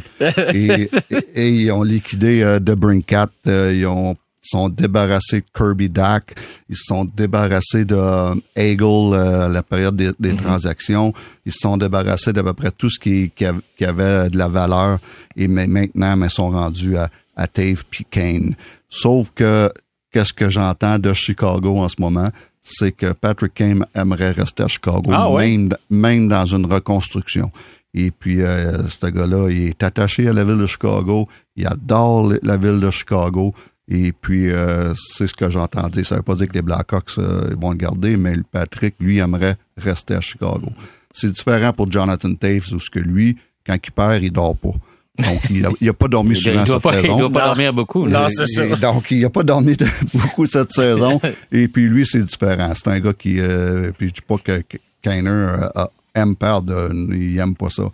Et, et- ils ont liquidé euh, The Brinkat. euh, ils ont sont débarrassés de Kirby Dak. Ils se sont débarrassés de euh, Hagel euh, à la période des, des transactions. Ils se sont débarrassés d'à peu près tout ce qui, qui, av- qui avait de la valeur. Et maintenant, mais sont rendus à, à Tave puis Kane. Sauf que, qu'est-ce que j'entends de Chicago en ce moment? C'est que Patrick Kane aimerait rester à Chicago, Ah ouais? même, même dans une reconstruction. Et puis, euh, ce gars-là, il est attaché à la ville de Chicago. Il adore la ville de Chicago. Et puis, euh, c'est ce que j'entends dire. Ça veut pas dire que les Blackhawks euh, vont le garder, mais le Patrick, lui, aimerait rester à Chicago. C'est différent pour Jonathan Taves, où ce que lui, quand il perd, il dort pas. Donc, il a, il a pas dormi Il souvent cette pas, il saison. doit pas Non. dormir beaucoup. Non, là. c'est ça. Donc, il n'a pas dormi de- beaucoup cette saison. Et puis, lui, c'est différent. C'est un gars qui... euh, puis, je dis pas que Kainer euh, a- aime perdre. euh, il aime pas ça.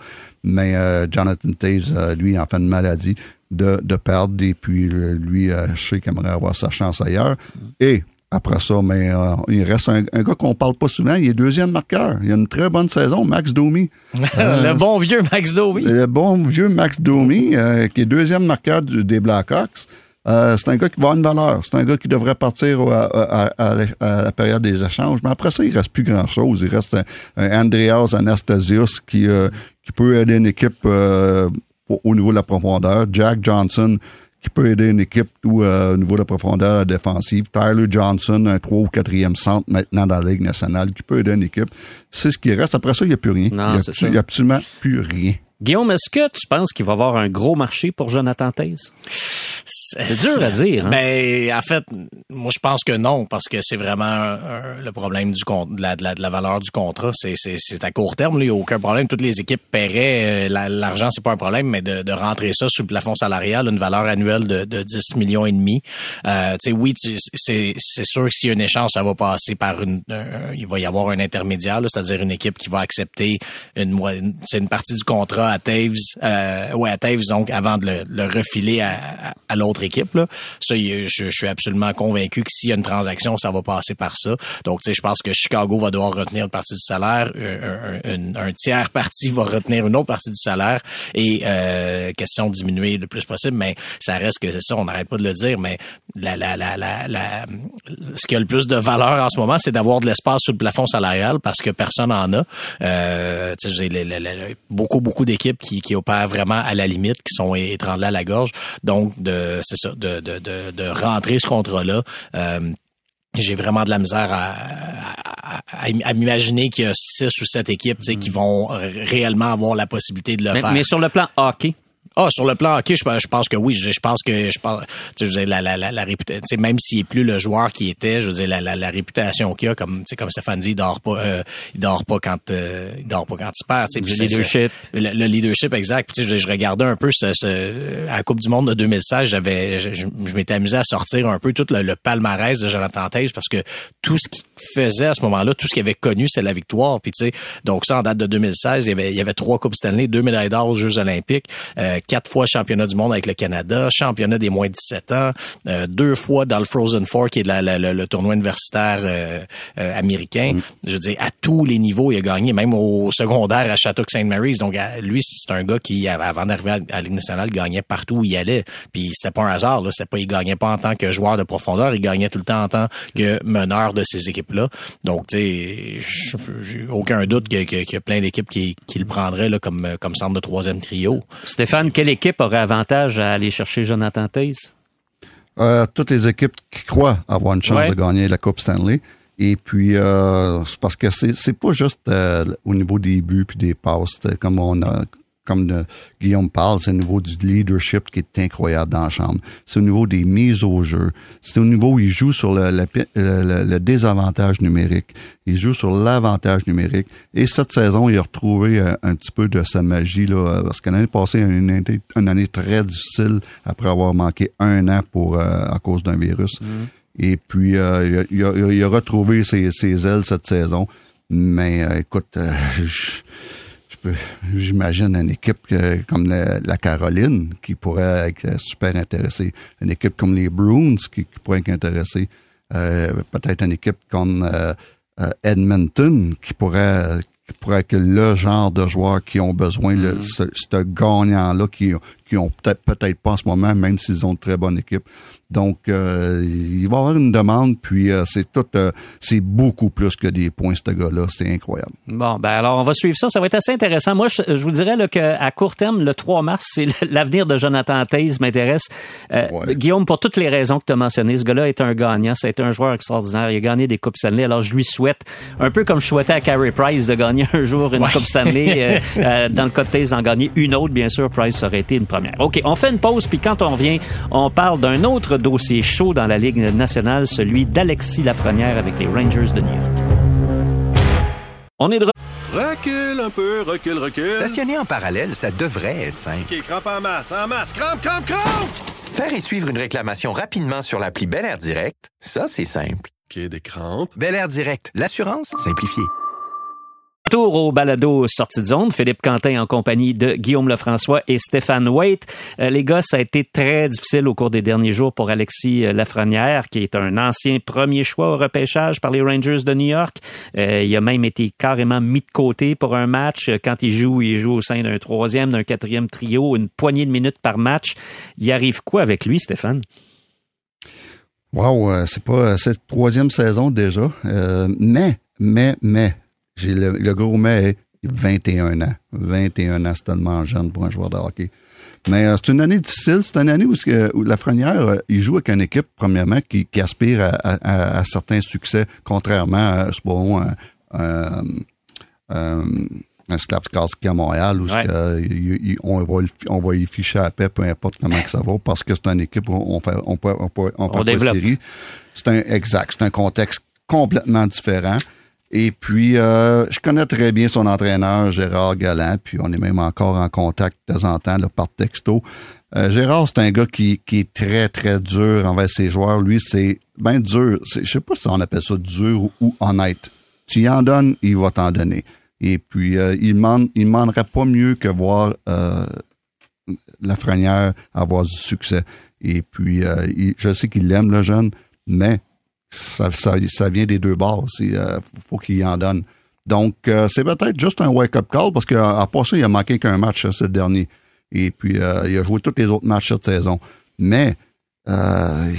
Mais euh, Jonathan Taves, euh, lui, en fait une maladie de, de perdre. Et puis, euh, lui, euh, je sais qu'il aimerait avoir sa chance ailleurs. Et... Après ça, mais euh, il reste un, un gars qu'on parle pas souvent. Il est deuxième marqueur. Il a une très bonne saison, Max Domi. le bon vieux Max Domi. Le bon vieux Max Domi, euh, qui est deuxième marqueur du- des Blackhawks. C'est un gars qui va avoir une valeur. C'est un gars qui devrait partir à, à- à la- à la période des échanges. Mais après ça, il reste plus grand-chose. Il reste un, un Andreas Anastasius qui, qui peut aider une équipe au, au niveau de la profondeur. Jack Johnson qui peut aider une équipe ou, euh, au niveau de la profondeur défensive. Tyler Johnson, un 3 ou 4e centre maintenant dans la Ligue nationale, qui peut aider une équipe. C'est ce qui reste. Après ça, il n'y a plus rien. Non, il n'y il y a absolument plus rien. Guillaume, est-ce que tu penses qu'il va y avoir un gros marché pour Jonathan Taze? C'est dur à dire. Hein? Ben, en fait, moi, je pense que non, parce que c'est vraiment le problème du de, la, de, la, de la valeur du contrat. C'est, à court terme, il n'y a aucun problème. Toutes les équipes paieraient. euh, la- l'argent, c'est pas un problème, mais de, de rentrer ça sous le plafond salarial, une valeur annuelle de, de 10 millions et demi. Euh, tu sais, oui, c'est, sûr que s'il y a une échange, ça va passer par une. un- il va y avoir un intermédiaire, c'est-à-dire une équipe qui va accepter une, une partie du contrat à Taves, euh, ouais, à Taves, donc avant de le, le refiler à, à- l'autre équipe. Là. Ça, je, je suis absolument convaincu que s'il y a une transaction, ça va passer par ça. Donc, tu sais, je pense que Chicago va devoir retenir une partie du salaire, euh, un, un- un tiers parti va retenir une autre partie du salaire et euh, question de diminuer le plus possible, mais ça reste que c'est ça, on n'arrête pas de le dire, mais la, la, la, la, la- ce qui a le plus de valeur en ce moment, c'est d'avoir de l'espace sous le plafond salarial parce que personne en a. Euh, beaucoup, beaucoup d'équipes qui, qui opèrent vraiment à la limite, qui sont étranglées à la gorge. Donc, de, c'est ça, de, de, de, de rentrer ce contrat-là. euh, j'ai vraiment de la misère à, à, à- à m'imaginer qu'il y a six ou sept équipes sais, qui vont réellement avoir la possibilité de le mais, faire. mais sur le plan hockey, Ah, sur le plan hockey, je, pense- je pense que oui. Je, je pense que je pense, tu sais, je veux dire, la, la, la, la réputation, même s'il est plus le joueur qui était, je veux dire, la, la, la réputation qu'il a, comme, tu sais, comme Stéphane dit, il dort pas, euh, il dort pas quand, euh, il dort pas quand il perd, tu sais. Le leadership. Le, le leadership, exact. Puis, tu sais, je, je regardais un peu ce, ce- à la Coupe du Monde de 2016, j'avais, je, je- m'étais amusé à sortir un peu tout le, le palmarès de Jonathan parce que tout ce qui faisait à ce moment-là, tout ce qu'il avait connu, c'est la victoire. Puis tu sais, donc ça en date de 2016, il y avait, il y avait trois coupes Stanley, deux médailles d'or aux Jeux Olympiques, euh, quatre fois championnat du monde avec le Canada, championnat des moins de 17 ans, euh, deux fois dans le Frozen Four qui est la, la- le, le tournoi universitaire euh, euh, américain. Je veux dire, à tous les niveaux, il a gagné, même au secondaire à Shattuck St. Mary's. Donc à- lui, c'est un gars qui, avant d'arriver à, à Ligue nationale, gagnait partout où il allait. Puis c'était pas un hasard, là. C'était pas, il gagnait pas en tant que joueur de profondeur, il gagnait tout le temps en tant que meneur de ces Donc, tu sais, j'ai aucun doute qu'il y a plein d'équipes qui, qui le prendraient là, comme, comme centre de troisième trio. Stéphane, quelle équipe aurait avantage à aller chercher Jonathan Taze? Euh, toutes les équipes qui croient avoir une chance Ouais. de gagner la Coupe Stanley. Et puis, euh, c'est parce que c'est c'est pas juste euh, au niveau des buts puis des passes. Comme on a, comme euh, Guillaume parle, c'est au niveau du leadership qui est incroyable dans la chambre. C'est au niveau des mises au jeu. C'est au niveau où il joue sur le, le, le- le désavantage numérique. Il joue sur l'avantage numérique. Et cette saison, il a retrouvé euh, un petit peu de sa magie là, euh, parce que l'année passée, une année, une année très difficile après avoir manqué un an pour euh, à cause d'un virus. Et puis, euh, il, a, il a- il a retrouvé ses, ses ailes cette saison. Mais euh, écoute, euh, je- j'imagine une équipe que- comme la, la Caroline qui pourrait être super intéressée. Une équipe comme les Bruins qui, qui pourrait être intéressée. Euh, Peut-être une équipe comme euh, euh, Edmonton qui pourrait qui pourrait être le genre de joueurs qui ont besoin, le, ce, ce gagnant-là, qui, qui ont peut-être peut-être pas en ce moment, même s'ils ont une très bonne équipe. Donc, euh, il va y avoir une demande, puis euh, c'est tout, euh, c'est beaucoup plus que des points, ce gars-là. C'est incroyable. Bon, ben alors on va suivre ça. Ça va être assez intéressant. Moi, je, je vous dirais là, qu'à court terme, le 3 mars, c'est l'avenir de Jonathan Taze m'intéresse. Euh, Ouais. Guillaume, pour toutes les raisons que tu as mentionnées, ce gars-là est un gagnant. C'est un joueur extraordinaire. Il a gagné des Coupes Stanley. Alors, je lui souhaite, un peu comme je souhaitais à Carey Price de gagner un jour une Ouais. Coupe Stanley. euh, euh, dans le cas de Taze, en gagner une autre, bien sûr. Price aurait été une première. OK, on fait une pause, puis quand on revient, on parle d'un autre dossier chaud dans la Ligue nationale, celui d'Alexis Lafrenière avec les Rangers de New York. On est de Recule un peu, recule, recule. Stationner en parallèle, ça devrait être simple. OK, crampe en masse, en masse. Crampe, crampe, crampe! Faire et suivre une réclamation rapidement sur l'appli Bel Air Direct, ça, c'est simple. OK, des crampes. Bel Air Direct, l'assurance simplifiée. Retour au balado Sortie de zone. Philippe Quentin en compagnie de Guillaume Lefrançois et Stéphane Waite. Euh, les gars, ça a été très difficile au cours des derniers jours pour Alexis euh, Lafrenière, qui est un ancien premier choix au repêchage par les Rangers de New York. Euh, il a même été carrément mis de côté pour un match. Quand il joue, il joue au sein d'un troisième, d'un quatrième trio, une poignée de minutes par match. Il arrive quoi avec lui, Stéphane? Wow, c'est pas cette troisième saison déjà. Mais, mais, mais, j'ai le, le mais est 21 ans. 21 ans, c'est tellement jeune pour un joueur de hockey. Mais euh, c'est une année difficile. C'est une année où, où Lafrenière, euh, il joue avec une équipe, premièrement, qui, qui aspire à, à- à- à certains succès, contrairement à, supposons, un, un, à Montréal, où ce Ouais. que, il- il- on, va, on y ficher à paix, peu importe comment que ça va, parce que c'est une équipe où on fait, on peut, on peut, on série. C'est un exact, c'est un contexte complètement différent. Et puis, euh, je connais très bien son entraîneur, Gérard Galland, puis on est même encore en contact de temps en temps là, par texto. Euh, Gérard, c'est un gars qui, qui est très, très dur envers ses joueurs. Lui, c'est bien dur. Je sais pas si on appelle ça dur ou, honnête. Tu y en donnes, il va t'en donner. Et puis, euh, il ne il demanderait pas mieux que voir Lafrenière avoir du succès. Et puis, je sais qu'il l'aime, le jeune, mais ça, ça, ça vient des deux bords. Il faut qu'il en donne. Donc, euh, c'est peut-être juste un wake-up call parce qu'à part ça, il a manqué qu'un match, euh, ce dernier. Et puis, euh, il a joué tous les autres matchs cette saison. Mais, euh,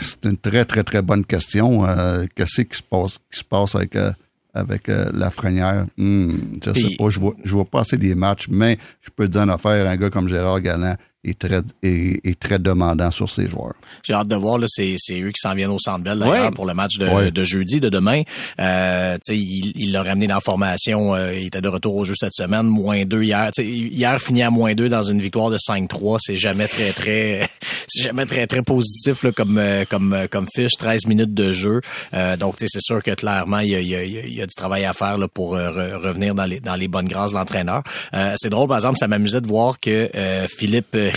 c'est une très, très, très bonne question. Euh, Qu'est-ce qui se passe, qui se passe avec, euh, avec euh, Lafrenière? Hmm, je sais pas. Je vois, je vois pas assez des matchs, mais je peux te dire une affaire. Un gars comme Gérard Galland est très, est, est très demandant sur ses joueurs. J'ai hâte de voir, là, c'est, c'est eux qui s'en viennent au Centre Bell, d'ailleurs, Ouais. pour le match de, Ouais. de jeudi, de demain. Euh, tu sais, il, il l'a ramené dans la formation, euh, il était de retour au jeu cette semaine, moins deux hier. Tu sais, hier, fini à moins deux dans une victoire de 5-3, c'est jamais très, très, c'est jamais très, très positif, là, comme, euh, comme, euh, comme fiche, 13 minutes de jeu. Euh, donc, tu sais, c'est sûr que clairement, il y a, il y a, il y a du travail à faire, là, pour euh, re- revenir dans les, dans les bonnes grâces de l'entraîneur. Euh, c'est drôle, par exemple, ça m'amusait de voir que euh,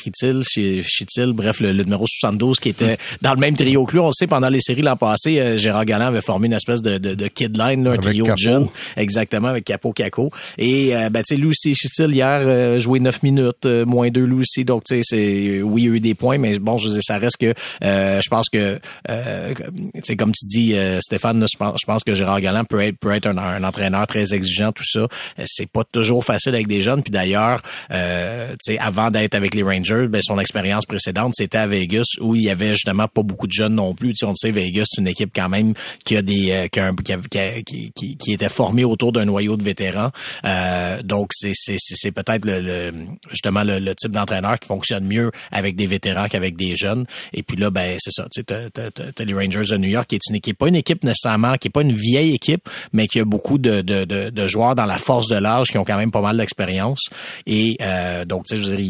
Euh, Chitil, bref, le, numéro 72 qui était dans le même trio que lui. On le sait, pendant les séries l'an passé, euh, Gérard Galland avait formé une espèce de, de, de kid line, un trio de jeunes. Exactement, avec Capo Caco. Et euh, ben, tu sais, lui aussi, Chitil, hier, euh, joué 9 minutes, moins 2 lui aussi. Donc, tu sais, c'est oui, il y a eu des points, mais bon, je veux ça reste que je pense que tu sais, comme tu dis, Stéphane, je pense, je pense que Gérard Galland peut être, peut être un, un entraîneur très exigeant, tout ça. c'est pas toujours facile avec des jeunes. Puis d'ailleurs, euh, avant d'être avec les Rangers, ben, son expérience précédente, c'était à Vegas où il y avait justement pas beaucoup de jeunes non plus. sais, on sait, Vegas, c'est une équipe quand même qui a des euh, qui, a, qui, qui, qui, était formée autour d'un noyau de vétérans. Euh, donc c'est c'est peut-être le, justement le, type d'entraîneur qui fonctionne mieux avec des vétérans qu'avec des jeunes. Et puis là, ben c'est ça. Tu sais, les Rangers de New York qui est une équipe, pas une équipe nécessairement, qui est pas une vieille équipe, mais qui a beaucoup de, de, de, de joueurs dans la force de l'âge qui ont quand même pas mal d'expérience. Et euh, donc, tu sais, je veux dire,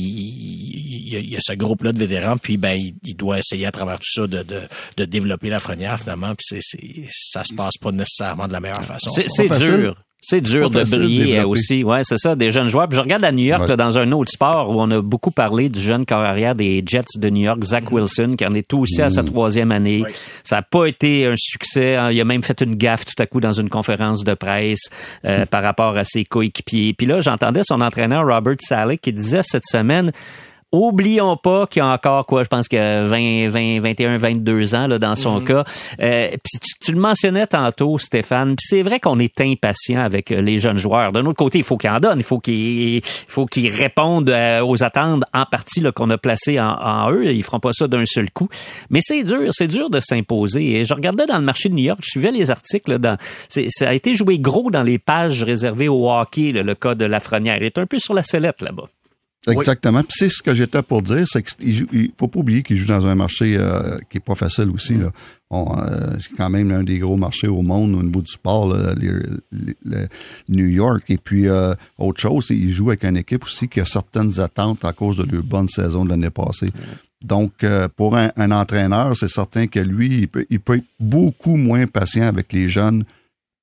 il, y a, ce groupe-là de vétérans, puis ben, il, doit essayer à travers tout ça de, de, de développer la frenière finalement. Puis c'est, ça se passe pas nécessairement de la meilleure façon. C'est dur. C'est dur de briller aussi. Ouais, c'est ça, des jeunes joueurs. Puis je regarde à New York, dans un autre sport où on a beaucoup parlé du jeune corps arrière des Jets de New York, Zach Wilson, qui en est tout aussi à sa mm. troisième année. Ça n'a pas été un succès. Hein. Il a même fait une gaffe tout à coup dans une conférence de presse euh, par rapport à ses coéquipiers. Puis là, j'entendais son entraîneur Robert Saleh qui disait cette semaine Oublions pas qu'il y a encore quoi, je pense que 20, 20, 21, 22 ans là, dans son mhm. cas. Euh, puis tu, le mentionnais tantôt, Stéphane. c'est vrai qu'on est impatient avec les jeunes joueurs. D'un autre côté, il faut qu'ils en donnent, il faut qu'ils, faut qu'ils répondent euh, aux attentes en partie là, qu'on a placées en, eux. Ils feront pas ça d'un seul coup. Mais c'est dur, c'est dur de s'imposer. Et je regardais dans le marché de New York, je suivais les articles. dans, ça a été joué gros dans les pages réservées au hockey, le cas de Lafrenière. Il est un peu sur la sellette là-bas. Exactement. Puis c'est ce que j'étais pour dire, c'est qu'il il faut pas oublier qu'il joue dans un marché euh, qui est pas facile aussi. Euh, c'est quand même l'un des gros marchés au monde au niveau du sport, New York. Et puis euh, autre chose, il joue avec une équipe aussi qui a certaines attentes à cause de leur bonne saison de l'année passée. Donc, pour un, entraîneur, c'est certain que lui, il peut, il peut, être beaucoup moins patient avec les jeunes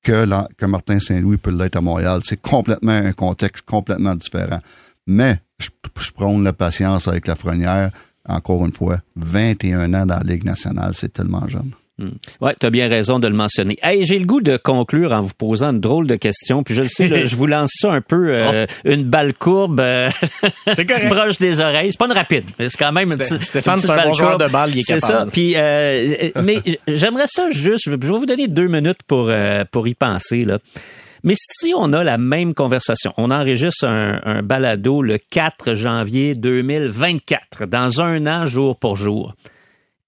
que, que Martin Saint-Louis peut l'être à Montréal. C'est complètement un contexte complètement différent. Mais je, je prône la patience avec la frenière. Encore une fois, 21 ans dans la Ligue nationale, c'est tellement jeune. Hmm. Ouais, tu as bien raison de le mentionner. Hey, j'ai le goût de conclure en vous posant une drôle de question. Puis je le sais, je vous lance ça un peu euh, oh. une balle courbe euh, c'est proche des oreilles. C'est pas une rapide, mais c'est quand même une petite Stéphane, c'est un bon joueur de balle, il est, C'est ça. Puis euh, mais j'aimerais ça juste je vais vous donner deux minutes pour pour y penser là. Mais si on a la même conversation, on enregistre un, un balado le 4 janvier 2024, dans un an, jour pour jour.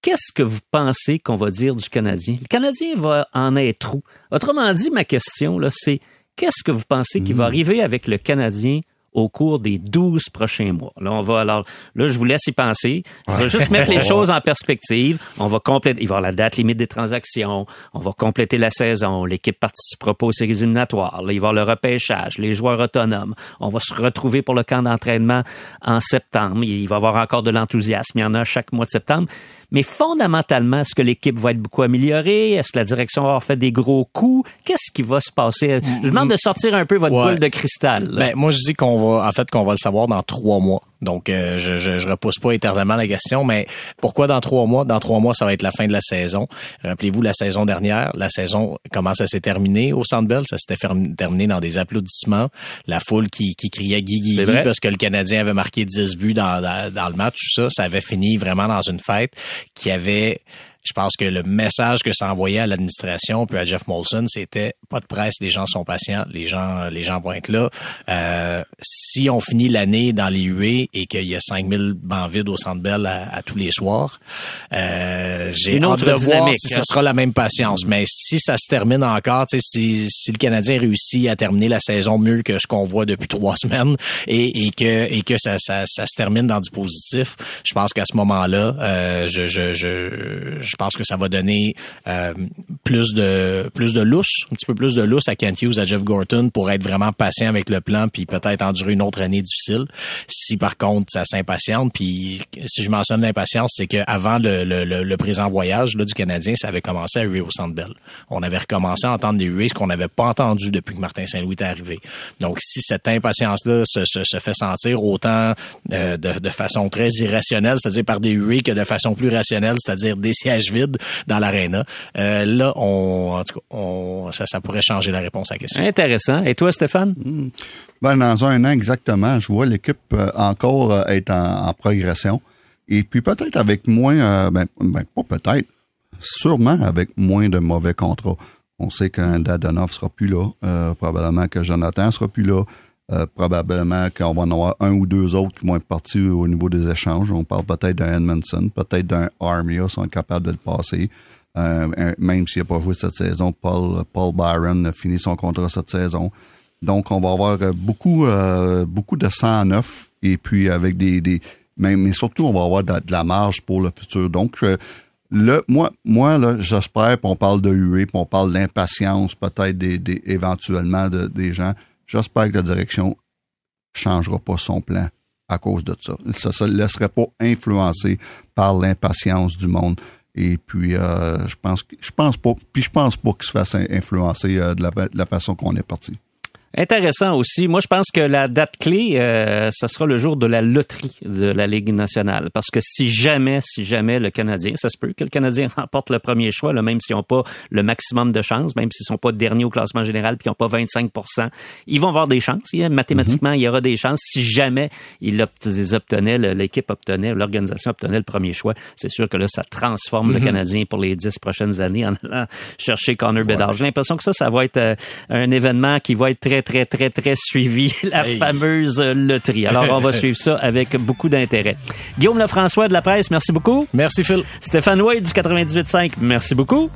Qu'est-ce que vous pensez qu'on va dire du Canadien? Le Canadien va en être où? Autrement dit, ma question, là, c'est qu'est-ce que vous pensez qui va hmm. arriver avec le Canadien au cours des 12 prochains mois. Là, on va alors, là, je vous laisse y penser. Je vais juste mettre les choses en perspective. On va compléter, il va y avoir la date limite des transactions. On va compléter la saison. L'équipe participera pas aux séries éliminatoires. Là, il va y avoir le repêchage, les joueurs autonomes. On va se retrouver pour le camp d'entraînement en septembre. Il va y avoir encore de l'enthousiasme. Il y en a chaque mois de septembre. Mais fondamentalement, est-ce que l'équipe va être beaucoup améliorée? Est-ce que la direction va avoir fait des gros coups? Qu'est-ce qui va se passer? Je demande de sortir un peu votre boule de cristal. Ben, moi, je dis qu'on va, en fait, qu'on va le savoir dans trois mois. Donc, euh, je, je, repousse pas éternellement la question, mais pourquoi dans trois mois? Dans trois mois, ça va être la fin de la saison. Rappelez-vous, la saison dernière, la saison, comment ça s'est terminé au Centre Bell? Ça s'était terminé dans des applaudissements. La foule qui, qui criait Guigui parce que le Canadien avait marqué 10 buts dans, dans, dans le match, tout ça. Ça avait fini vraiment dans une fête qui avait je pense que le message que ça envoyait à l'administration puis à Jeff Molson, c'était pas de presse, les gens sont patients, les gens, les gens vont être là. Euh, si on finit l'année dans les huées et qu'il y a 5000 bancs vides au Centre Bell à, tous les soirs, euh, j'ai hâte de voir si ce hein. sera la même patience. Mais si ça se termine encore, si, si le Canadien réussit à terminer la saison mieux que ce qu'on voit depuis trois semaines et, et que et que ça, ça, ça, se termine dans du positif, je pense qu'à ce moment-là, euh, je, je, je pense que ça va donner euh, plus de plus de lousse, un petit peu plus de lousse à Kent Hughes, à Jeff Gorton pour être vraiment patient avec le plan puis peut-être endurer une autre année difficile. Si par contre ça s'impatiente, puis si je mentionne l'impatience, c'est qu'avant le, le, le, le, présent voyage là, du Canadien, ça avait commencé à huer au Centre Bell. On avait recommencé à entendre des huées, ce qu'on n'avait pas entendu depuis que Martin Saint-Louis est arrivé. Donc si cette impatience-là se, se, se, fait sentir autant euh, de, de, façon très irrationnelle, c'est-à-dire par des huées, que de façon plus rationnelle, c'est-à-dire des sièges vides dans l'aréna, euh, là, on, en tout cas, on, ça, ça pourrait changer la réponse à la question. Intéressant. Et toi, Stéphane? Mmh. Ben, dans un an exactement, je vois l'équipe euh, encore euh, être en, en, progression. Et puis peut-être avec moins, euh, ben, ben, pas peut-être, sûrement avec moins de mauvais contrats. On sait qu'un Dadonov sera plus là, euh, probablement que Jonathan sera plus là, euh, probablement qu'on va en avoir un ou deux autres qui vont être partis au niveau des échanges. On parle peut-être d'un Edmondson, peut-être d'un Armia, sont capables de le passer. Euh, même s'il n'a pas joué cette saison, Paul, Paul Byron a fini son contrat cette saison. Donc, on va avoir beaucoup, euh, beaucoup de 109 et puis avec des, des mais, surtout, on va avoir de, la marge pour le futur. Donc, euh, le, moi, moi là, j'espère, qu'on parle de UE, puis on parle d'impatience peut-être des, éventuellement de, des gens. J'espère que la direction changera pas son plan à cause de ça. Ça ne se laisserait pas influencer par l'impatience du monde. Et puis, euh, je pense, je pense pas, puis je pense pas qu'il se fasse influencer euh, de, la, de la façon qu'on est parti. Intéressant aussi. Moi, je pense que la date clé, euh, ça sera le jour de la loterie de la Ligue nationale. Parce que si jamais, si jamais le Canadien, ça se peut que le Canadien remporte le premier choix, là, même s'ils n'ont pas le maximum de chances, même s'ils sont pas derniers au classement général puis ils n'ont pas 25% ils vont avoir des chances. Mathématiquement, mm -hmm. il y aura des chances. Si jamais ils, obtenaient, l'équipe obtenait, l'organisation obtenait le premier choix, c'est sûr que là, ça transforme mm -hmm. le Canadien pour les dix prochaines années en allant chercher Connor Bedard. J'ai l'impression que ça, ça va être euh, un événement qui va être très très, très, très suivi, la hey. fameuse loterie. Alors, on va suivre ça avec beaucoup d'intérêt. Guillaume Lefrançois de la presse, merci beaucoup. Merci, Phil. Stéphane Wade du 98.5, merci beaucoup.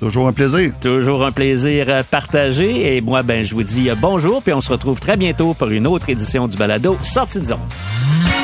Toujours un plaisir. Toujours un plaisir partagé. Et moi, ben, je vous dis bonjour, puis on se retrouve très bientôt pour une autre édition du Balado Sortie de zone.